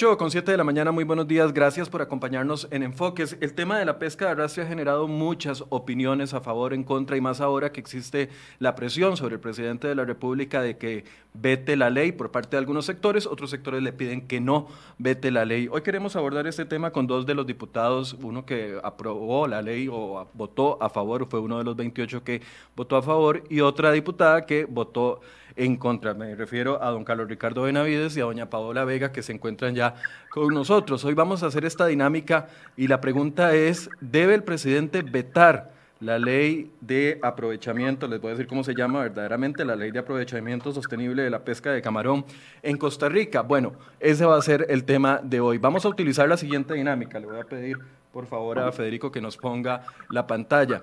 8 con 7 de la mañana, muy buenos días, gracias por acompañarnos en Enfoques. El tema de la pesca de arrastre ha generado muchas opiniones a favor, en contra y más ahora que existe la presión sobre el presidente de la República de que vete la ley por parte de algunos sectores, otros sectores le piden que no vete la ley. Hoy queremos abordar este tema con dos de los diputados, uno que aprobó la ley o votó a favor, fue uno de los 28 que votó a favor, y otra diputada que votó en contra. Me refiero a don Carlos Ricardo Benavides y a doña Paola Vega que se encuentran ya con nosotros. Hoy vamos a hacer esta dinámica y la pregunta es, ¿debe el presidente vetar la ley de aprovechamiento, les voy a decir cómo se llama verdaderamente, la ley de aprovechamiento sostenible de la pesca de camarón en Costa Rica? Bueno, ese va a ser el tema de hoy. Vamos a utilizar la siguiente dinámica. Le voy a pedir por favor a Federico que nos ponga la pantalla.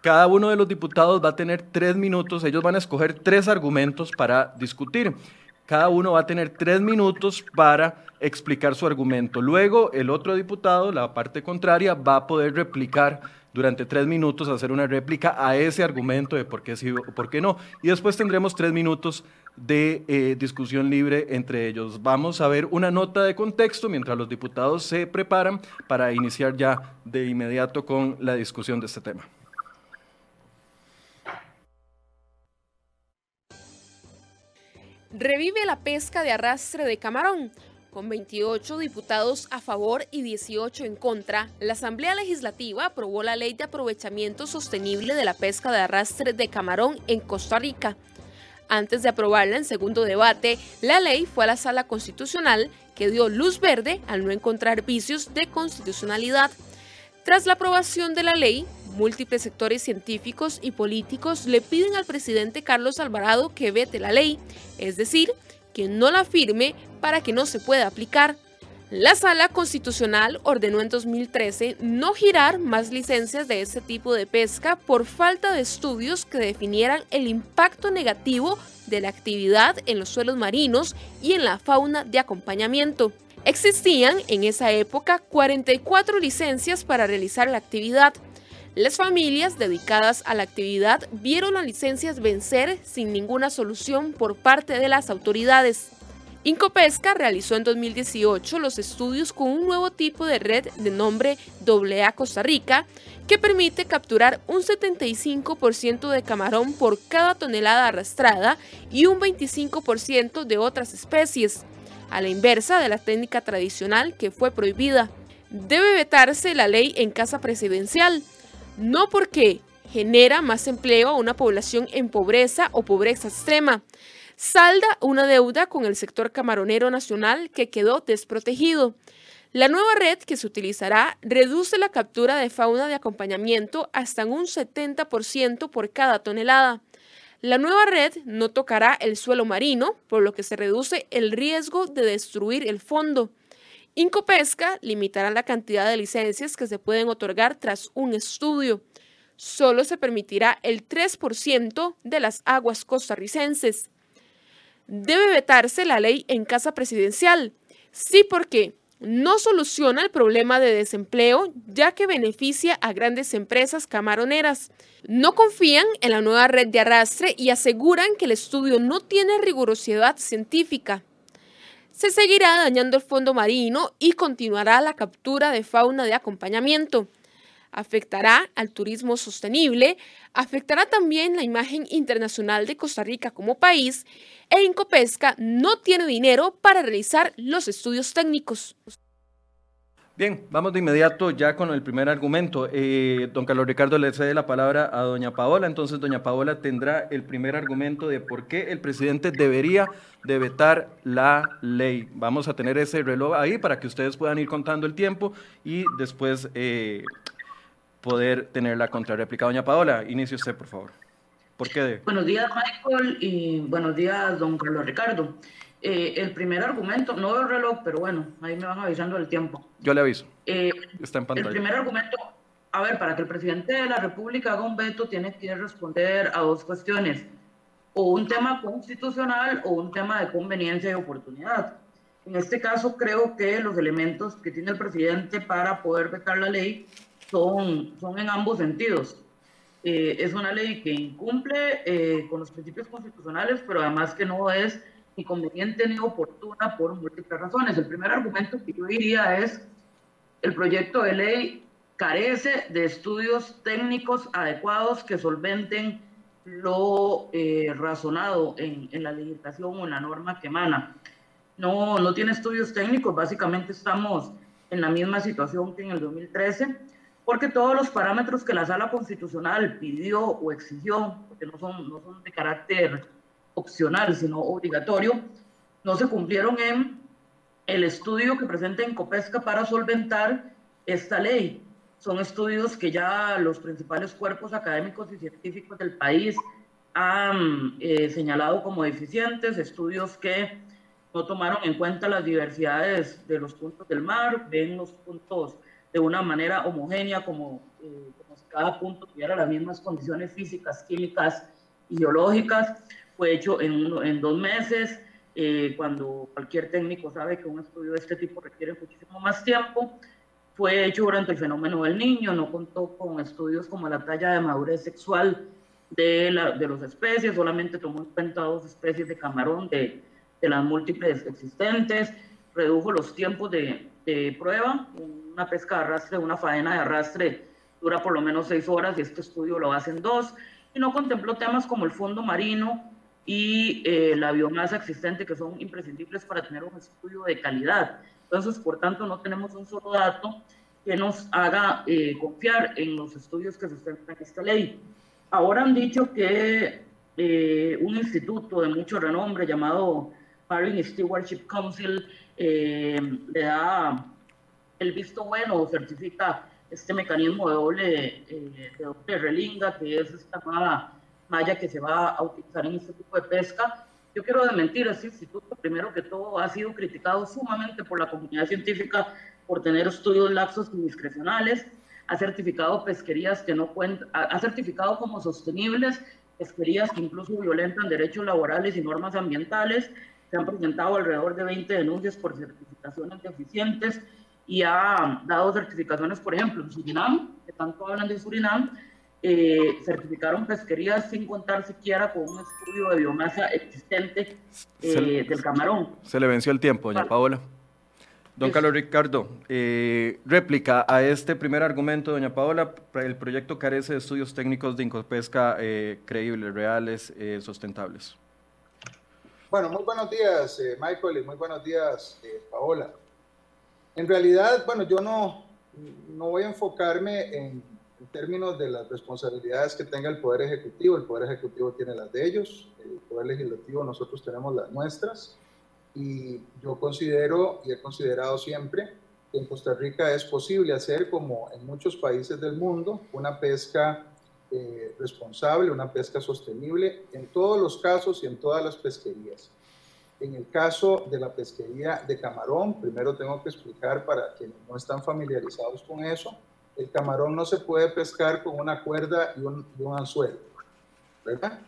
Cada uno de los diputados va a tener tres minutos, ellos van a escoger tres argumentos para discutir. Cada uno va a tener tres minutos para explicar su argumento. Luego, el otro diputado, la parte contraria, va a poder replicar durante tres minutos, hacer una réplica a ese argumento de por qué sí o por qué no. Y después tendremos tres minutos de eh, discusión libre entre ellos. Vamos a ver una nota de contexto mientras los diputados se preparan para iniciar ya de inmediato con la discusión de este tema. Revive la pesca de arrastre de camarón. Con 28 diputados a favor y 18 en contra, la Asamblea Legislativa aprobó la Ley de Aprovechamiento Sostenible de la Pesca de Arrastre de Camarón en Costa Rica. Antes de aprobarla en segundo debate, la ley fue a la Sala Constitucional que dio luz verde al no encontrar vicios de constitucionalidad. Tras la aprobación de la ley, múltiples sectores científicos y políticos le piden al presidente Carlos Alvarado que vete la ley, es decir, que no la firme para que no se pueda aplicar. La Sala Constitucional ordenó en 2013 no girar más licencias de este tipo de pesca por falta de estudios que definieran el impacto negativo de la actividad en los suelos marinos y en la fauna de acompañamiento. Existían en esa época 44 licencias para realizar la actividad, las familias dedicadas a la actividad vieron las licencias vencer sin ninguna solución por parte de las autoridades. Incopesca realizó en 2018 los estudios con un nuevo tipo de red de nombre AA Costa Rica que permite capturar un 75% de camarón por cada tonelada arrastrada y un 25% de otras especies, a la inversa de la técnica tradicional que fue prohibida. Debe vetarse la ley en casa presidencial, no porque genera más empleo a una población en pobreza o pobreza extrema, salda una deuda con el sector camaronero nacional que quedó desprotegido. La nueva red que se utilizará reduce la captura de fauna de acompañamiento hasta un 70% por cada tonelada. La nueva red no tocará el suelo marino, por lo que se reduce el riesgo de destruir el fondo. Incopesca limitará la cantidad de licencias que se pueden otorgar tras un estudio. Solo se permitirá el 3% de las aguas costarricenses. Debe vetarse la ley en casa presidencial. Sí, porque no soluciona el problema de desempleo, ya que beneficia a grandes empresas camaroneras. No confían en la nueva red de arrastre y aseguran que el estudio no tiene rigurosidad científica se seguirá dañando el fondo marino y continuará la captura de fauna de acompañamiento. Afectará al turismo sostenible, afectará también la imagen internacional de Costa Rica como país e Incopesca no tiene dinero para realizar los estudios técnicos. Bien, vamos de inmediato ya con el primer argumento. Eh, don Carlos Ricardo le cede la palabra a doña Paola, entonces doña Paola tendrá el primer argumento de por qué el presidente debería de vetar la ley. Vamos a tener ese reloj ahí para que ustedes puedan ir contando el tiempo y después eh, poder tener la contrarréplica. Doña Paola, inicie usted, por favor. ¿Por qué? Buenos días, Michael, y buenos días, don Carlos Ricardo. Eh, el primer argumento, no veo el reloj, pero bueno, ahí me van avisando el tiempo. Yo le aviso. Eh, Está en pantalla. El primer argumento, a ver, para que el presidente de la República haga un veto, tiene que responder a dos cuestiones, o un tema constitucional o un tema de conveniencia y oportunidad. En este caso, creo que los elementos que tiene el presidente para poder vetar la ley son, son en ambos sentidos. Eh, es una ley que incumple con los principios constitucionales, pero además que no es ni conveniente ni oportuna por múltiples razones. El primer argumento que yo diría es el proyecto de ley carece de estudios técnicos adecuados que solventen lo eh, razonado en, en, la legislación o en la norma que emana. No, no tiene estudios técnicos, básicamente estamos en la misma situación que en el 2013, porque todos los parámetros que la sala constitucional pidió o exigió, porque no son, no son de carácter opcional, sino obligatorio, no se cumplieron en el estudio que presenta Copesca para solventar esta ley. Son estudios que ya los principales cuerpos académicos y científicos del país han eh, señalado como deficientes, estudios que no tomaron en cuenta las diversidades de los puntos del mar, ven los puntos de una manera homogénea, como, eh, como si cada punto tuviera las mismas condiciones físicas, químicas y geológicas. Fue hecho en, dos meses, eh, cuando cualquier técnico sabe que un estudio de este tipo requiere muchísimo más tiempo. Fue hecho durante el fenómeno del niño, no contó con estudios como la talla de madurez sexual de, la, las especies, solamente tomó en cuenta dos especies de camarón de, las múltiples existentes, redujo los tiempos de, prueba, una pesca de arrastre, una faena de arrastre dura por lo menos seis horas y este estudio lo hacen dos, y no contempló temas como el fondo marino y eh, la biomasa existente que son imprescindibles para tener un estudio de calidad. Entonces, por tanto, no tenemos un solo dato que nos haga eh, confiar en los estudios que sustentan esta ley. Ahora han dicho que eh, un instituto de mucho renombre llamado Marine Stewardship Council eh, le da el visto bueno certifica este mecanismo de doble, eh, de doble relinga, que es esta nueva malla que se va a utilizar en este tipo de pesca. Yo quiero desmentir, este instituto, primero que todo, ha sido criticado sumamente por la comunidad científica por tener estudios laxos y discrecionales, ha certificado pesquerías que no cuentan, ha certificado como sostenibles pesquerías que incluso violentan derechos laborales y normas ambientales, se han presentado alrededor de 20 denuncias por certificaciones deficientes y ha dado certificaciones, por ejemplo, en Surinam, que tanto hablan de Surinam, eh, certificaron pesquerías sin contar siquiera con un estudio de biomasa existente eh, del camarón. Se le venció el tiempo, doña Paola. Don Carlos Ricardo, eh, réplica a este primer argumento, doña Paola, el proyecto carece de estudios técnicos de incopesca creíbles, reales, sustentables. Bueno, muy buenos días, eh, Michael, y muy buenos días, eh, Paola. En realidad, bueno, yo no, no voy a enfocarme en, términos de las responsabilidades que tenga el Poder Ejecutivo. El Poder Ejecutivo tiene las de ellos, el Poder Legislativo nosotros tenemos las nuestras. Y yo considero y he considerado siempre que en Costa Rica es posible hacer, como en muchos países del mundo, una pesca eh, responsable, una pesca sostenible en todos los casos y en todas las pesquerías. En el caso de la pesquería de camarón, primero tengo que explicar para quienes no están familiarizados con eso, el camarón no se puede pescar con una cuerda y un, anzuelo, ¿verdad?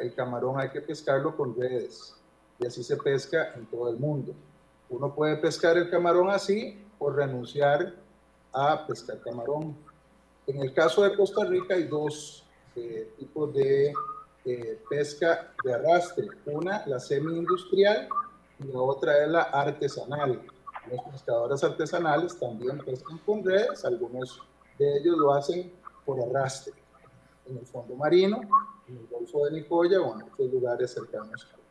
el camarón hay que pescarlo con redes y así se pesca en todo el mundo. Uno puede pescar el camarón así o renunciar a pescar camarón en el caso de Costa Rica hay dos eh, tipos de eh, pesca de arrastre. Una, la semi-industrial, y la otra es la artesanal. Los pescadores artesanales también pescan con redes, algunos de ellos lo hacen por arrastre en el fondo marino, en el Golfo de Nicoya o en otros lugares cercanos a la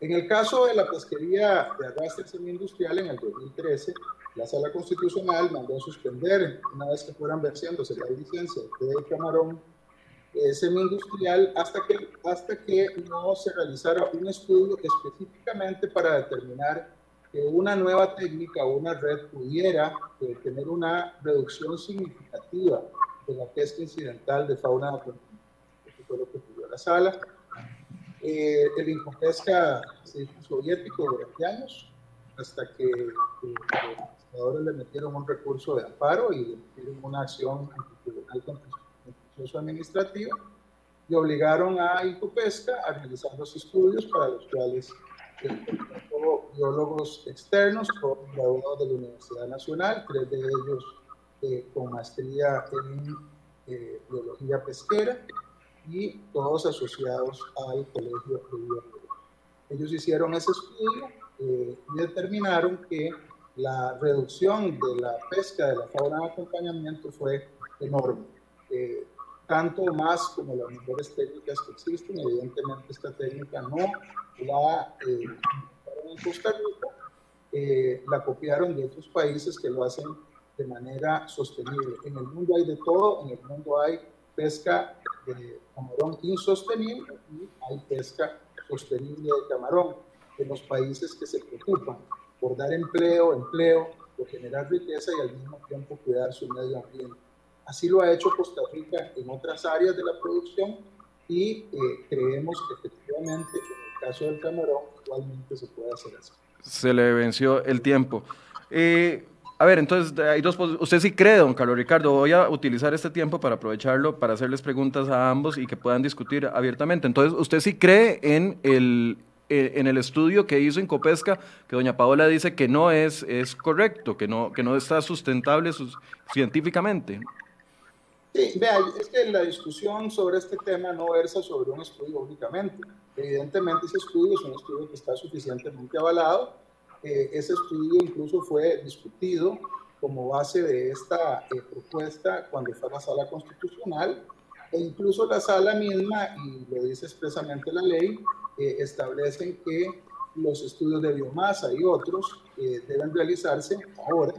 En el caso de la pesquería de arrastre semi-industrial en el 2013, la Sala Constitucional mandó a suspender, una vez que fueran venciéndose la licencia de camarón semi-industrial, hasta que, hasta que no se realizara un estudio específicamente para determinar que una nueva técnica o una red pudiera eh, tener una reducción significativa de la pesca incidental de fauna Eso fue lo que pidió la sala. Eh, el hizo soviético durante años, hasta que ahora le metieron un recurso de amparo y le metieron una acción tribunal administrativo y obligaron a Incopesca a realizar los estudios para los cuales biólogos externos, graduados de la Universidad Nacional, tres de ellos eh, con maestría en eh, biología pesquera y todos asociados al Colegio de Biólogos. ellos hicieron ese estudio y determinaron que la reducción de la pesca de la fauna de acompañamiento fue enorme. Tanto más como las mejores técnicas que existen, evidentemente esta técnica no la eh, en Costa Rica, eh, la copiaron de otros países que lo hacen de manera sostenible. En el mundo hay de todo, en el mundo hay pesca de camarón insostenible y hay pesca sostenible de camarón. En los países que se preocupan por dar empleo, empleo, por generar riqueza y al mismo tiempo cuidar su medio ambiente. Así lo ha hecho Costa Rica en otras áreas de la producción y eh, creemos que efectivamente en el caso del camarón igualmente se puede hacer así. Se le venció el tiempo. Eh, a ver, entonces, hay dos, usted sí cree, don Carlos Ricardo, voy a utilizar este tiempo para aprovecharlo para hacerles preguntas a ambos y que puedan discutir abiertamente. Entonces, ¿usted sí cree en el, eh, en el estudio que hizo en Copesca, que doña Paola dice que no es, es correcto, que no, que no está sustentable científicamente. Sí, vea, es que la discusión sobre este tema no versa sobre un estudio únicamente. Evidentemente ese estudio es un estudio que está suficientemente avalado. Eh, ese estudio incluso fue discutido como base de esta eh, propuesta cuando fue a la sala constitucional e incluso la sala misma, y lo dice expresamente la ley, establecen que los estudios de biomasa y otros eh, deben realizarse ahora.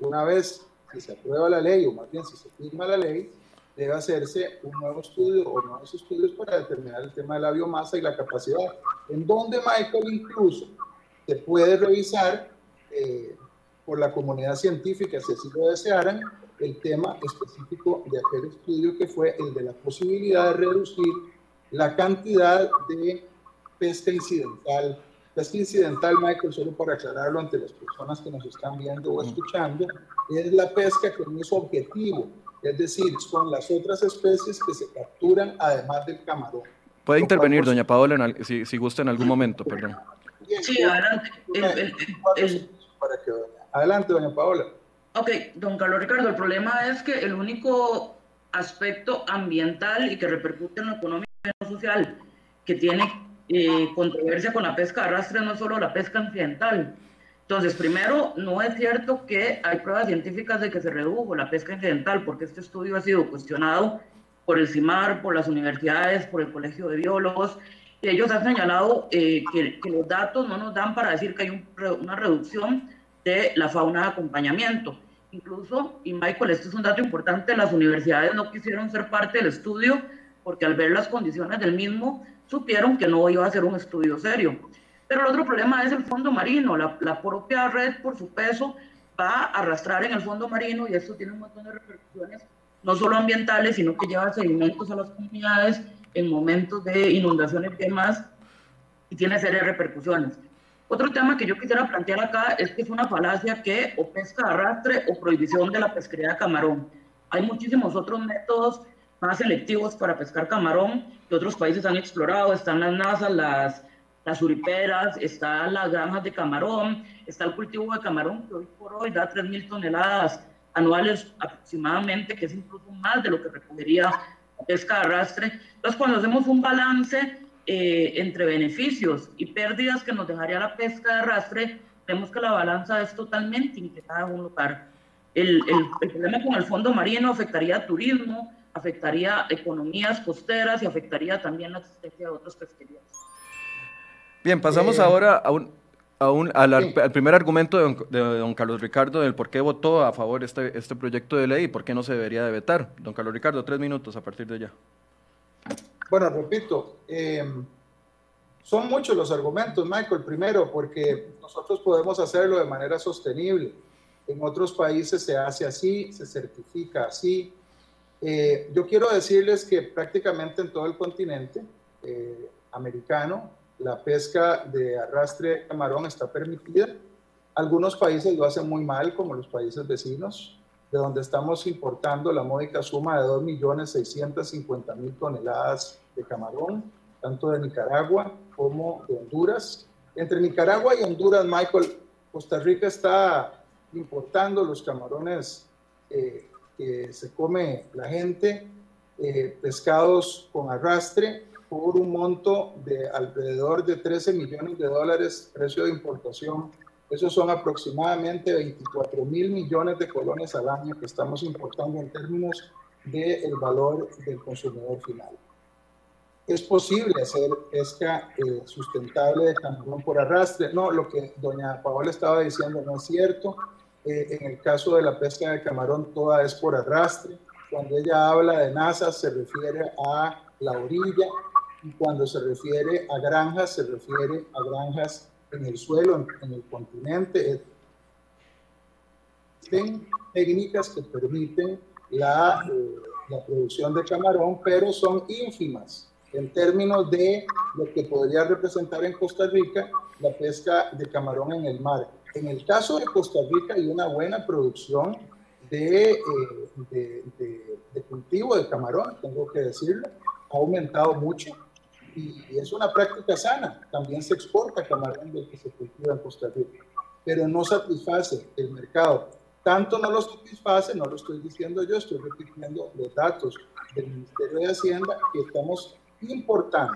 Una vez que se aprueba la ley, o más bien si se firma la ley, debe hacerse un nuevo estudio o nuevos estudios para determinar el tema de la biomasa y la capacidad, en donde Michael incluso se puede revisar eh, por la comunidad científica, si así lo desearan, el tema específico de aquel estudio que fue el de la posibilidad de reducir la cantidad de pesca incidental. Pesca incidental, Michael, solo para aclararlo ante las personas que nos están viendo o escuchando, es la pesca con un objetivo, es decir, son las otras especies que se capturan además del camarón. Puede intervenir, doña Paola, si, si, gusta en algún momento, perdón. Sí, adelante. Adelante, doña Paola. Ok, don Carlos Ricardo, el problema es que el único aspecto ambiental y que repercute en lo económico y en lo social que tiene eh, controversia con la pesca de arrastre no solo la pesca incidental. Entonces, primero, no es cierto que hay pruebas científicas de que se redujo la pesca incidental, porque este estudio ha sido cuestionado por el CIMAR, por las universidades, por el Colegio de Biólogos, y ellos han señalado eh, que, los datos no nos dan para decir que hay una reducción de la fauna de acompañamiento. Incluso, y Michael, esto es un dato importante, las universidades no quisieron ser parte del estudio porque al ver las condiciones del mismo supieron que no iba a ser un estudio serio. Pero el otro problema es el fondo marino. La, la, propia red, por su peso, va a arrastrar en el fondo marino y esto tiene un montón de repercusiones, no solo ambientales, sino que lleva sedimentos a las comunidades en momentos de inundaciones y demás, y tiene serias repercusiones. Otro tema que yo quisiera plantear acá es que es una falacia que o pesca arrastre o prohibición de la pesquería de camarón. Hay muchísimos otros métodos más selectivos para pescar camarón que otros países han explorado. Están las nazas, las, las uriperas, están las granjas de camarón, está el cultivo de camarón que hoy por hoy da 3.000 toneladas anuales aproximadamente, que es incluso más de lo que recogería la pesca de arrastre. Entonces, cuando hacemos un balance eh, entre beneficios y pérdidas que nos dejaría la pesca de arrastre, vemos que la balanza es totalmente inquietada en un lugar. El, el, el problema con el fondo marino afectaría al turismo, afectaría economías costeras y afectaría también la existencia de otras pesquerías. Bien, pasamos eh, ahora a un, a un, al, primer argumento de don, de don, Carlos Ricardo del por qué votó a favor este, este proyecto de ley y por qué no se debería de vetar. Don Carlos Ricardo, tres minutos a partir de ya. Bueno, repito, eh, son muchos los argumentos, Michael. Primero, porque nosotros podemos hacerlo de manera sostenible. En otros países se hace así, se certifica así, eh, yo quiero decirles que prácticamente en todo el continente eh, americano la pesca de arrastre de camarón está permitida. Algunos países lo hacen muy mal, como los países vecinos, de donde estamos importando la módica suma de 2.650.000 toneladas de camarón, tanto de Nicaragua como de Honduras. Entre Nicaragua y Honduras, Michael, Costa Rica está importando los camarones eh, que se come la gente, eh, pescados con arrastre, por un monto de alrededor de 13 millones de dólares precio de importación. Esos son aproximadamente 24 mil millones de colones al año que estamos importando en términos del el valor del consumidor final. ¿Es posible hacer pesca eh, sustentable de camarón por arrastre? No, lo que doña Paola estaba diciendo no es cierto. Eh, en el caso de la pesca de camarón, toda es por arrastre. Cuando ella habla de NASA, se refiere a la orilla, y cuando se refiere a granjas, se refiere a granjas en el suelo, en, el continente. Existen técnicas que permiten la, eh, la producción de camarón, pero son ínfimas en términos de lo que podría representar en Costa Rica la pesca de camarón en el mar. En el caso de Costa Rica hay una buena producción de, eh, de, cultivo de camarón, tengo que decirlo, ha aumentado mucho y, es una práctica sana. También se exporta camarón del que se cultiva en Costa Rica, pero no satisface el mercado. Tanto no lo satisface, no lo estoy diciendo yo, estoy repitiendo los datos del Ministerio de Hacienda que estamos importando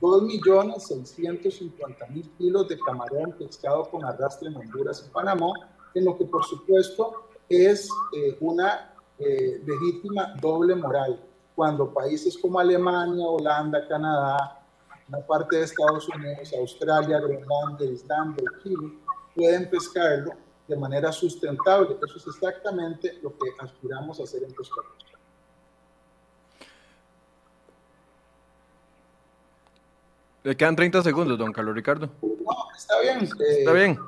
2.650.000 kilos de camarón pescado con arrastre en Honduras y Panamá, en lo que por supuesto es eh, una eh, legítima doble moral. Cuando países como Alemania, Holanda, Canadá, una parte de Estados Unidos, Australia, Groenlandia, Islandia Chile pueden pescarlo de manera sustentable. Eso es exactamente lo que aspiramos a hacer en Costa Rica. Le quedan 30 segundos, don Carlos Ricardo. No, está bien. está bien.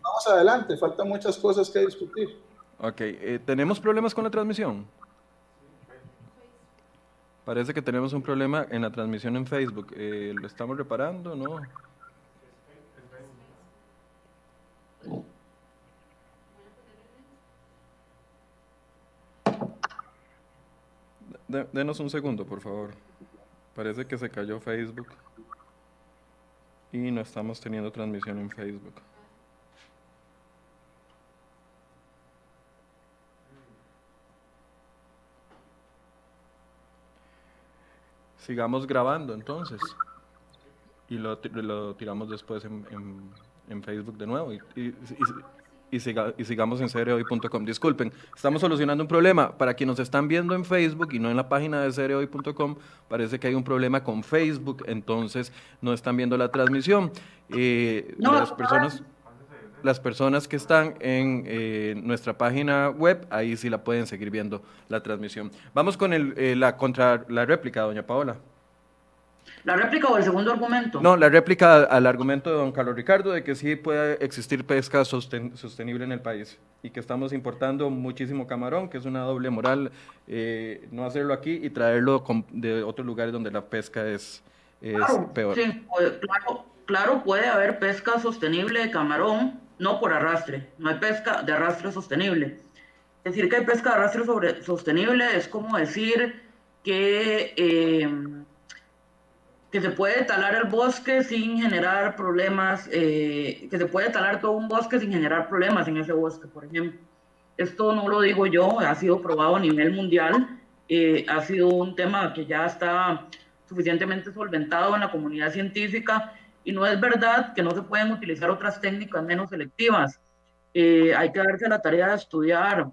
Vamos adelante, faltan muchas cosas que discutir. Ok, eh, ¿tenemos problemas con la transmisión? Parece que tenemos un problema en la transmisión en Facebook. Eh, ¿Lo estamos reparando no? denos un segundo, por favor. Parece que se cayó Facebook y no estamos teniendo transmisión en Facebook. Sigamos grabando entonces. Y lo, tiramos después en, en, Facebook de nuevo. Y, sigamos en cereoy.com. Disculpen, estamos solucionando un problema. Para quienes nos están viendo en Facebook y no en la página de cereoy.com, parece que hay un problema con Facebook, entonces no están viendo la transmisión. Eh, las personas las personas que están en eh, nuestra página web, ahí sí la pueden seguir viendo la transmisión. Vamos con el, eh, la contra la réplica, doña Paola. ¿La réplica o el segundo argumento? No, la réplica al argumento de don Carlos Ricardo de que sí puede existir pesca sostenible en el país y que estamos importando muchísimo camarón, que es una doble moral eh, no hacerlo aquí y traerlo de otros lugares donde la pesca es, peor. Sí, claro, claro, puede haber pesca sostenible de camarón, no por arrastre, no hay pesca de arrastre sostenible. Decir que hay pesca de arrastre sobre, sostenible es como decir que, eh, que se puede talar el bosque sin generar problemas, eh, que se puede talar todo un bosque sin generar problemas en ese bosque, por ejemplo. Esto no lo digo yo, ha sido probado a nivel mundial, eh, ha sido un tema que ya está suficientemente solventado en la comunidad científica y no es verdad que no se pueden utilizar otras técnicas menos selectivas. Eh, hay que darse la tarea de estudiar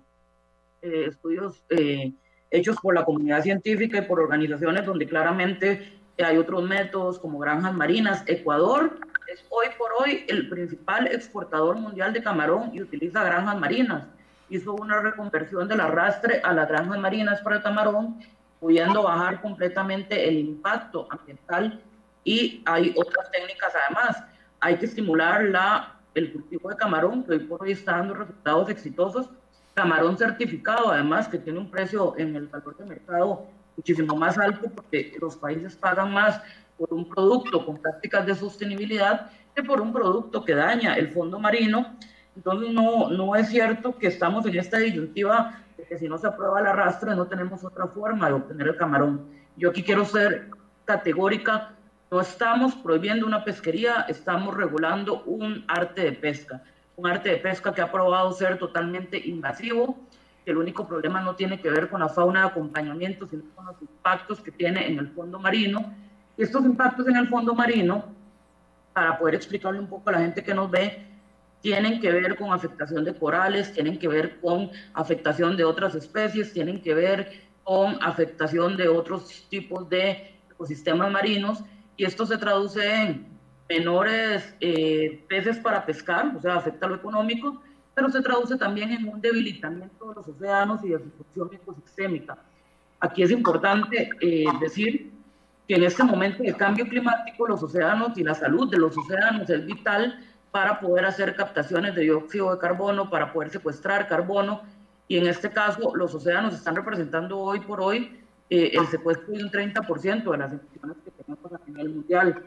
eh, estudios eh, hechos por la comunidad científica y por organizaciones donde claramente hay otros métodos como granjas marinas. Ecuador es hoy por hoy el principal exportador mundial de camarón y utiliza granjas marinas. Hizo una reconversión del arrastre a las granjas marinas para el camarón, pudiendo bajar completamente el impacto ambiental y hay otras técnicas además. Hay que estimular la, el cultivo de camarón, que hoy por hoy está dando resultados exitosos. Camarón certificado, además, que tiene un precio en el valor de mercado muchísimo más alto porque los países pagan más por un producto con prácticas de sostenibilidad que por un producto que daña el fondo marino. Entonces no, no es cierto que estamos en esta disyuntiva de que si no se aprueba el arrastre no tenemos otra forma de obtener el camarón. Yo aquí quiero ser categórica no estamos prohibiendo una pesquería, estamos regulando un arte de pesca, un arte de pesca que ha probado ser totalmente invasivo, que el único problema no tiene que ver con la fauna de acompañamiento, sino con los impactos que tiene en el fondo marino. Estos impactos en el fondo marino, para poder explicarle un poco a la gente que nos ve, tienen que ver con afectación de corales, tienen que ver con afectación de otras especies, tienen que ver con afectación de otros tipos de ecosistemas marinos. Y esto se traduce en menores eh, peces para pescar, o sea, afecta lo económico, pero se traduce también en un debilitamiento de los océanos y de su función ecosistémica. Aquí es importante eh, decir que en este momento de cambio climático los océanos y la salud de los océanos es vital para poder hacer captaciones de dióxido de carbono, para poder secuestrar carbono, y en este caso los océanos están representando hoy por hoy eh, el secuestro de un 30% de las emisiones que tenemos a nivel mundial.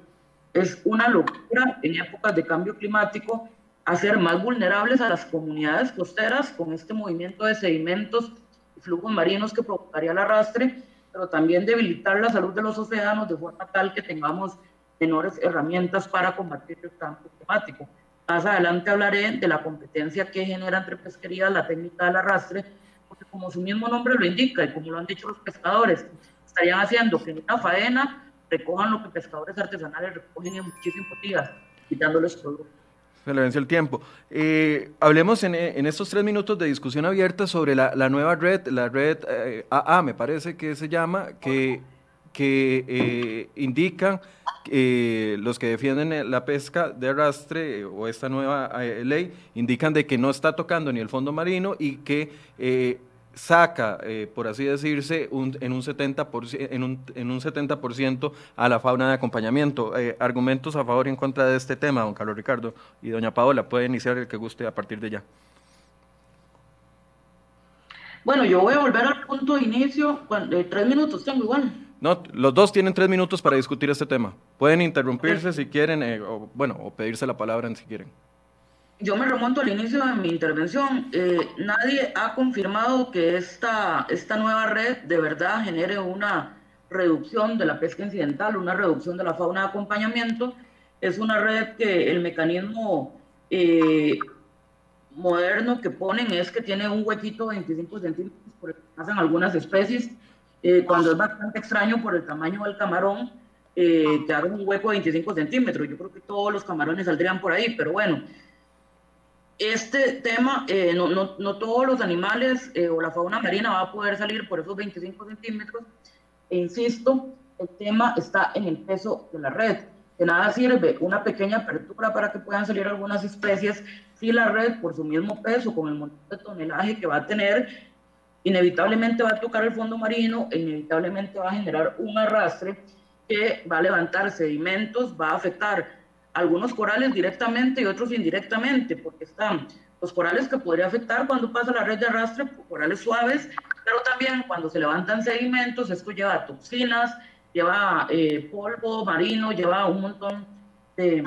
Es una locura en épocas de cambio climático hacer más vulnerables a las comunidades costeras con este movimiento de sedimentos y flujos marinos que provocaría el arrastre, pero también debilitar la salud de los océanos de forma tal que tengamos menores herramientas para combatir el cambio climático. Más adelante hablaré de la competencia que genera entre pesquerías la técnica del arrastre, porque como su mismo nombre lo indica y como lo han dicho los pescadores, estarían haciendo que en una faena recojan lo que pescadores artesanales recogen en muchísimos días, quitándoles productos se le vence el tiempo. Eh, hablemos en, estos tres minutos de discusión abierta sobre la, nueva red, la red AA, eh, me parece que se llama, que, que eh, indican los que defienden la pesca de arrastre o esta nueva ley, indican de que no está tocando ni el fondo marino y que saca, eh, por así decirse, un, en, un 70%, en, un, en un 70% a la fauna de acompañamiento. Eh, argumentos a favor y en contra de este tema, don Carlos Ricardo y doña Paola, puede iniciar el que guste a partir de ya. Bueno, yo voy a volver al punto de inicio, cuando, eh, tres minutos tengo igual. No, los dos tienen tres minutos para discutir este tema. Pueden interrumpirse si quieren, o, bueno, o pedirse la palabra si quieren yo me remonto al inicio de mi intervención. Eh, nadie ha confirmado que esta, esta nueva red de verdad genere una reducción de la pesca incidental, una reducción de la fauna de acompañamiento. Es una red que el mecanismo eh, moderno que ponen es que tiene un huequito de 25 centímetros por el que pasan algunas especies, eh, cuando es bastante extraño por el tamaño del camarón. que haga un hueco de 25 centímetros. Yo creo que todos los camarones saldrían por ahí, pero bueno, este tema, eh, no, no, no, todos los animales eh, o la fauna marina va a poder salir por esos 25 centímetros. E insisto, el tema está en el peso de la red. De nada sirve una pequeña apertura para que puedan salir algunas especies si la red, por su mismo peso, con el montón de tonelaje que va a tener, inevitablemente va a tocar el fondo marino e inevitablemente va a generar un arrastre que va a levantar sedimentos, va a afectar algunos corales directamente y otros indirectamente, porque están los corales que podría afectar cuando pasa la red de arrastre, corales suaves, pero también cuando se levantan sedimentos, esto lleva toxinas, lleva eh, polvo marino, lleva un montón de,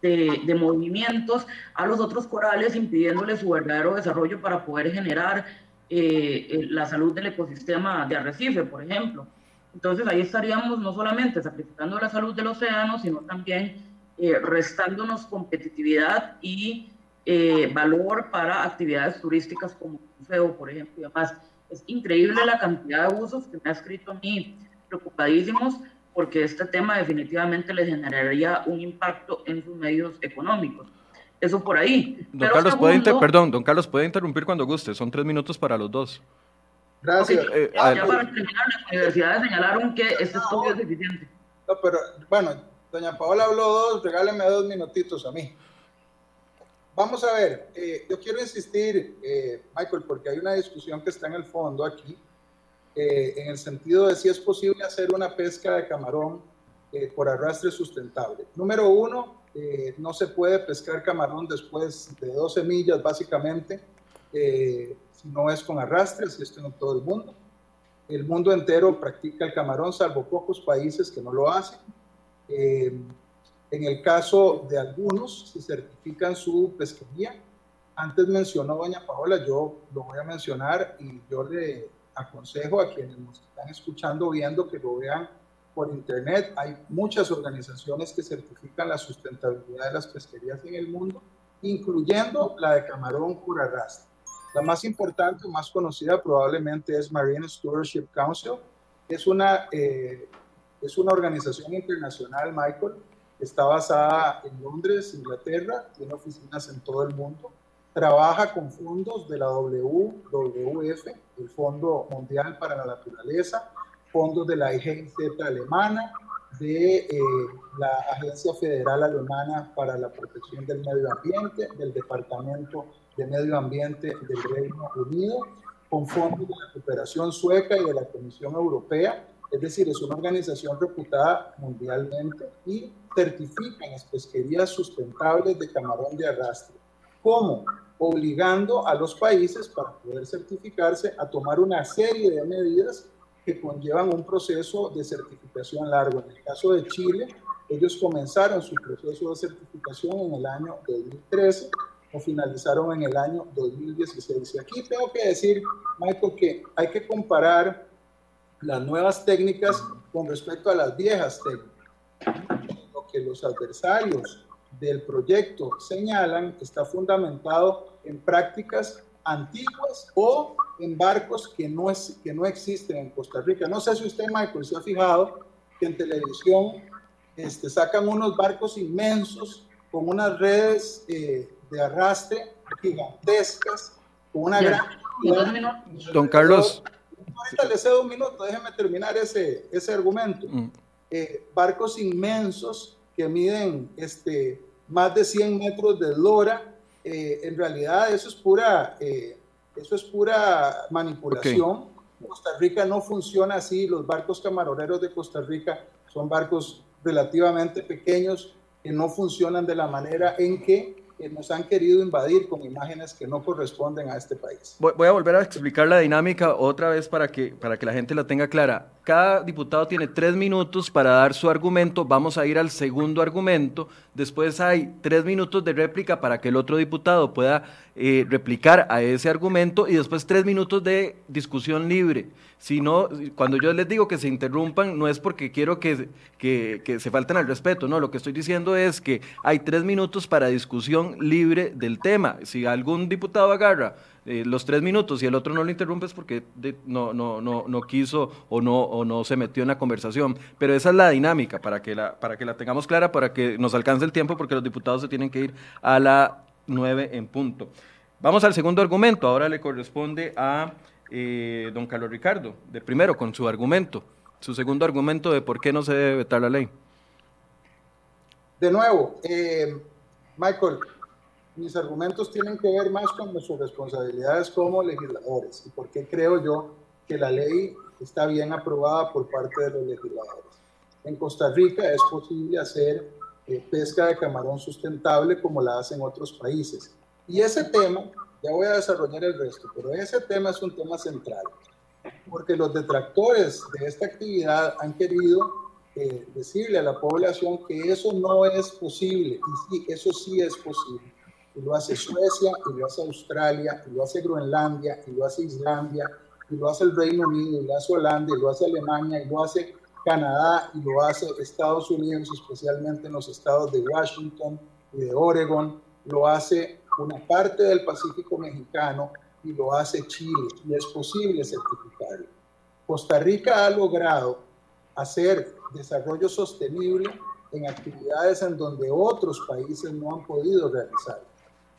de, movimientos a los otros corales, impidiéndole su verdadero desarrollo para poder generar eh, eh, la salud del ecosistema de arrecife, por ejemplo. Entonces ahí estaríamos no solamente sacrificando la salud del océano, sino también eh, restándonos competitividad y eh, valor para actividades turísticas como museo, por ejemplo, y además es increíble la cantidad de usos que me ha escrito a mí preocupadísimos porque este tema definitivamente le generaría un impacto en sus medios económicos. Eso por ahí. Don Carlos, puede perdón, don Carlos, puede interrumpir cuando guste, son tres minutos para los dos. Gracias. Eh, ya, para terminar, las universidades señalaron que este estudio es deficiente. No, pero bueno, Doña Paola habló dos, regáleme dos minutitos a mí. Vamos a ver, eh, yo quiero insistir, eh, Michael, porque hay una discusión que está en el fondo aquí, eh, en el sentido de si es posible hacer una pesca de camarón por arrastre sustentable. Número uno, no se puede pescar camarón después de 12 millas, básicamente, si no es con arrastre, si esto en todo el mundo. El mundo entero practica el camarón, salvo pocos países que no lo hacen. Eh, en el caso de algunos, se certifican su pesquería. Antes mencionó doña Paola, yo lo voy a mencionar y yo le aconsejo a quienes nos están escuchando, viendo, que lo vean por internet. Hay muchas organizaciones que certifican la sustentabilidad de las pesquerías en el mundo, incluyendo la de camarón curarrastre. La más importante, más conocida probablemente es Marine Stewardship Council. Es una eh, es una organización internacional, Michael, está basada en Londres, Inglaterra, tiene oficinas en todo el mundo, trabaja con fondos de la WWF, el Fondo Mundial para la Naturaleza, fondos de la IGZ alemana, de eh, la Agencia Federal Alemana para la Protección del Medio Ambiente, del Departamento de Medio Ambiente del Reino Unido, con fondos de la cooperación sueca y de la Comisión Europea, es decir, es una organización reputada mundialmente y certifica las pesquerías sustentables de camarón de arrastre. ¿Cómo? Obligando a los países para poder certificarse a tomar una serie de medidas que conllevan un proceso de certificación largo. En el caso de Chile, ellos comenzaron su proceso de certificación en el año 2013 o finalizaron en el año 2016. Y aquí tengo que decir, Michael, que hay que comparar las nuevas técnicas con respecto a las viejas técnicas. Lo que los adversarios del proyecto señalan está fundamentado en prácticas antiguas o en barcos que no, es, que no existen en Costa Rica. No sé si usted, Michael, se ha fijado que en televisión este, sacan unos barcos inmensos con unas redes eh, de arrastre gigantescas, con una gran... Don Carlos. Ahorita le cedo un minuto, déjeme terminar ese, ese argumento. Mm. Eh, barcos inmensos que miden este, más de 100 metros de lora, eh, en realidad eso es pura, eh, eso es pura manipulación. Costa Rica no funciona así, los barcos camaroneros de Costa Rica son barcos relativamente pequeños que no funcionan de la manera en que nos han querido invadir con imágenes que no corresponden a este país. Voy a volver a explicar la dinámica otra vez para que, para que la gente la tenga clara. Cada diputado tiene tres minutos para dar su argumento. Vamos a ir al segundo argumento. Después hay tres minutos de réplica para que el otro diputado pueda eh, replicar a ese argumento y después tres minutos de discusión libre. Si no, cuando yo les digo que se interrumpan, no es porque quiero que, que, se falten al respeto, no, lo que estoy diciendo es que hay tres minutos para discusión libre del tema. Si algún diputado agarra eh, los tres minutos y el otro no lo interrumpe es porque no, no, no, no quiso o no, o no se metió en la conversación. Pero esa es la dinámica para que la, para que la tengamos clara, para que nos alcance el tiempo, porque los diputados se tienen que ir a la nueve en punto. Vamos al segundo argumento. Ahora le corresponde a eh, don Carlos Ricardo, de primero con su argumento, su segundo argumento de por qué no se debe vetar la ley. De nuevo, eh, Michael, mis argumentos tienen que ver más con nuestras responsabilidades como legisladores y por qué creo yo que la ley está bien aprobada por parte de los legisladores. En Costa Rica es posible hacer eh, pesca de camarón sustentable como la hacen otros países. Y ese tema ya voy a desarrollar el resto, pero ese tema es un tema central, porque los detractores de esta actividad han querido eh, decirle a la población que eso no es posible, y sí, eso sí es posible. Y lo hace Suecia, y lo hace Australia, y lo hace Groenlandia, y lo hace Islandia, y lo hace el Reino Unido, y lo hace Holanda, y lo hace Alemania, y lo hace Canadá, y lo hace Estados Unidos, especialmente en los estados de Washington y de Oregon, lo hace una parte del Pacífico mexicano y lo hace Chile y es posible certificarlo. Costa Rica ha logrado hacer desarrollo sostenible en actividades en donde otros países no han podido realizar.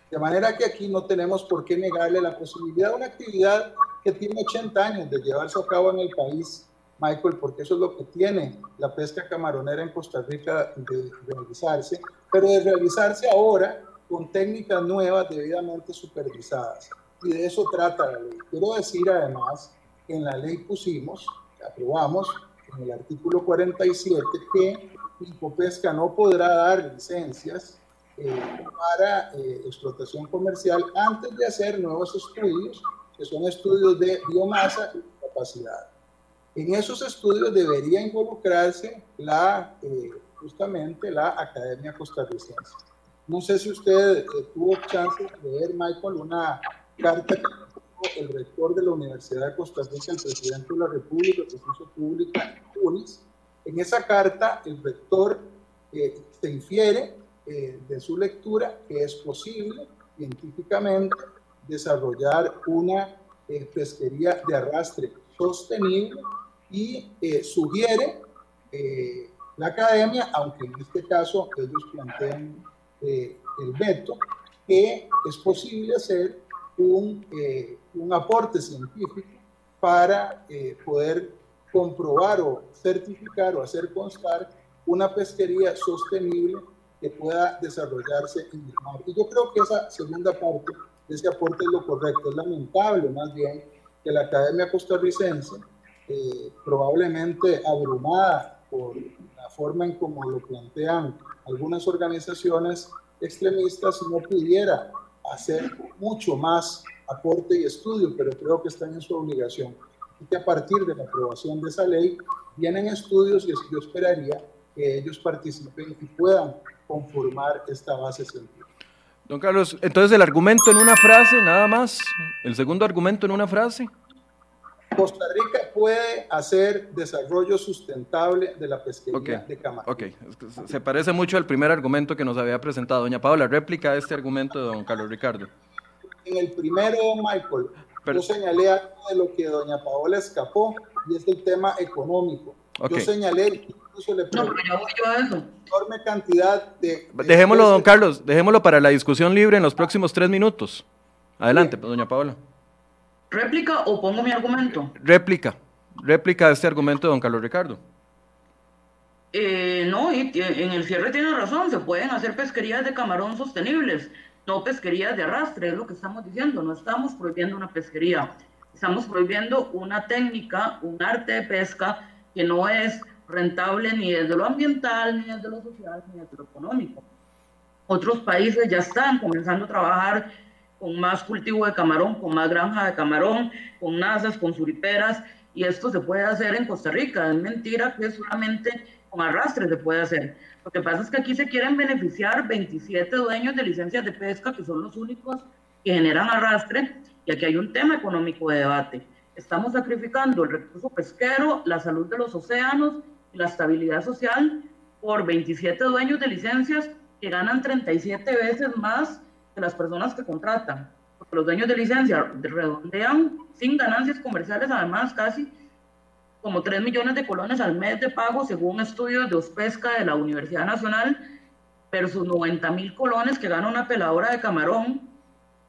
De manera que aquí no tenemos por qué negarle la posibilidad de una actividad que tiene 80 años de llevarse a cabo en el país, Michael, porque eso es lo que tiene la pesca camaronera en Costa Rica de realizarse, pero de realizarse ahora con técnicas nuevas debidamente supervisadas. Y de eso trata la ley. Quiero decir además que en la ley pusimos, aprobamos en el artículo 47 que Infopesca no podrá dar licencias eh, para eh, explotación comercial antes de hacer nuevos estudios, que son estudios de biomasa y capacidad. En esos estudios debería involucrarse la, eh, justamente la Academia Costarricense. No sé si usted eh, tuvo chance de leer, Michael, una carta que el rector de la Universidad de Costa Rica, el presidente de la República, de Justicia Pública, Tunis. En esa carta, el rector eh, se infiere eh, de su lectura que es posible científicamente desarrollar una pesquería de arrastre sostenible y sugiere eh, la academia, aunque en este caso ellos plantean eh, el veto, que es posible hacer un, un aporte científico para poder comprobar o certificar o hacer constar una pesquería sostenible que pueda desarrollarse en el mar. Y yo creo que esa segunda parte de ese aporte es lo correcto. Es lamentable más bien que la Academia Costarricense, eh, probablemente abrumada por forma en cómo lo plantean algunas organizaciones extremistas, no pudiera hacer mucho más aporte y estudio, pero creo que están en su obligación. Y que a partir de la aprobación de esa ley vienen estudios y yo esperaría que ellos participen y puedan conformar esta base científica. Don Carlos, entonces el argumento en una frase, nada más. El segundo argumento en una frase. Costa Rica puede hacer desarrollo sustentable de la pesquería de camarón. Ok, se parece mucho al primer argumento que nos había presentado doña Paula. Réplica a este argumento de don Carlos Ricardo. En el primero, Michael, yo señalé algo de lo que doña Paola escapó y es el tema económico. Yo señalé no, enorme cantidad de... Dejémoslo, don Carlos, dejémoslo para la discusión libre en los próximos tres minutos. Adelante, doña Paola. ¿Réplica o pongo mi argumento? Réplica. Réplica de este argumento de don Carlos Ricardo. Eh, no, y en el cierre tiene razón, se pueden hacer pesquerías de camarón sostenibles, no pesquerías de arrastre, es lo que estamos diciendo, no estamos prohibiendo una pesquería, estamos prohibiendo una técnica, un arte de pesca que no es rentable ni desde lo ambiental, ni desde lo social, ni desde lo económico. Otros países ya están comenzando a trabajar con más cultivo de camarón, con más granja de camarón, con nazas, con suriperas, y esto se puede hacer en Costa Rica. Es mentira que solamente con arrastre se puede hacer. Lo que pasa es que aquí se quieren beneficiar 27 dueños de licencias de pesca, que son los únicos que generan arrastre, y aquí hay un tema económico de debate. Estamos sacrificando el recurso pesquero, la salud de los océanos la estabilidad social por 27 dueños de licencias que ganan 37 veces más las personas que contratan. Porque los dueños de licencia redondean sin ganancias comerciales, además casi como 3 millones de colones al mes de pago, según estudios de Ospesca de la Universidad Nacional, versus 90 mil colones que gana una peladora de camarón,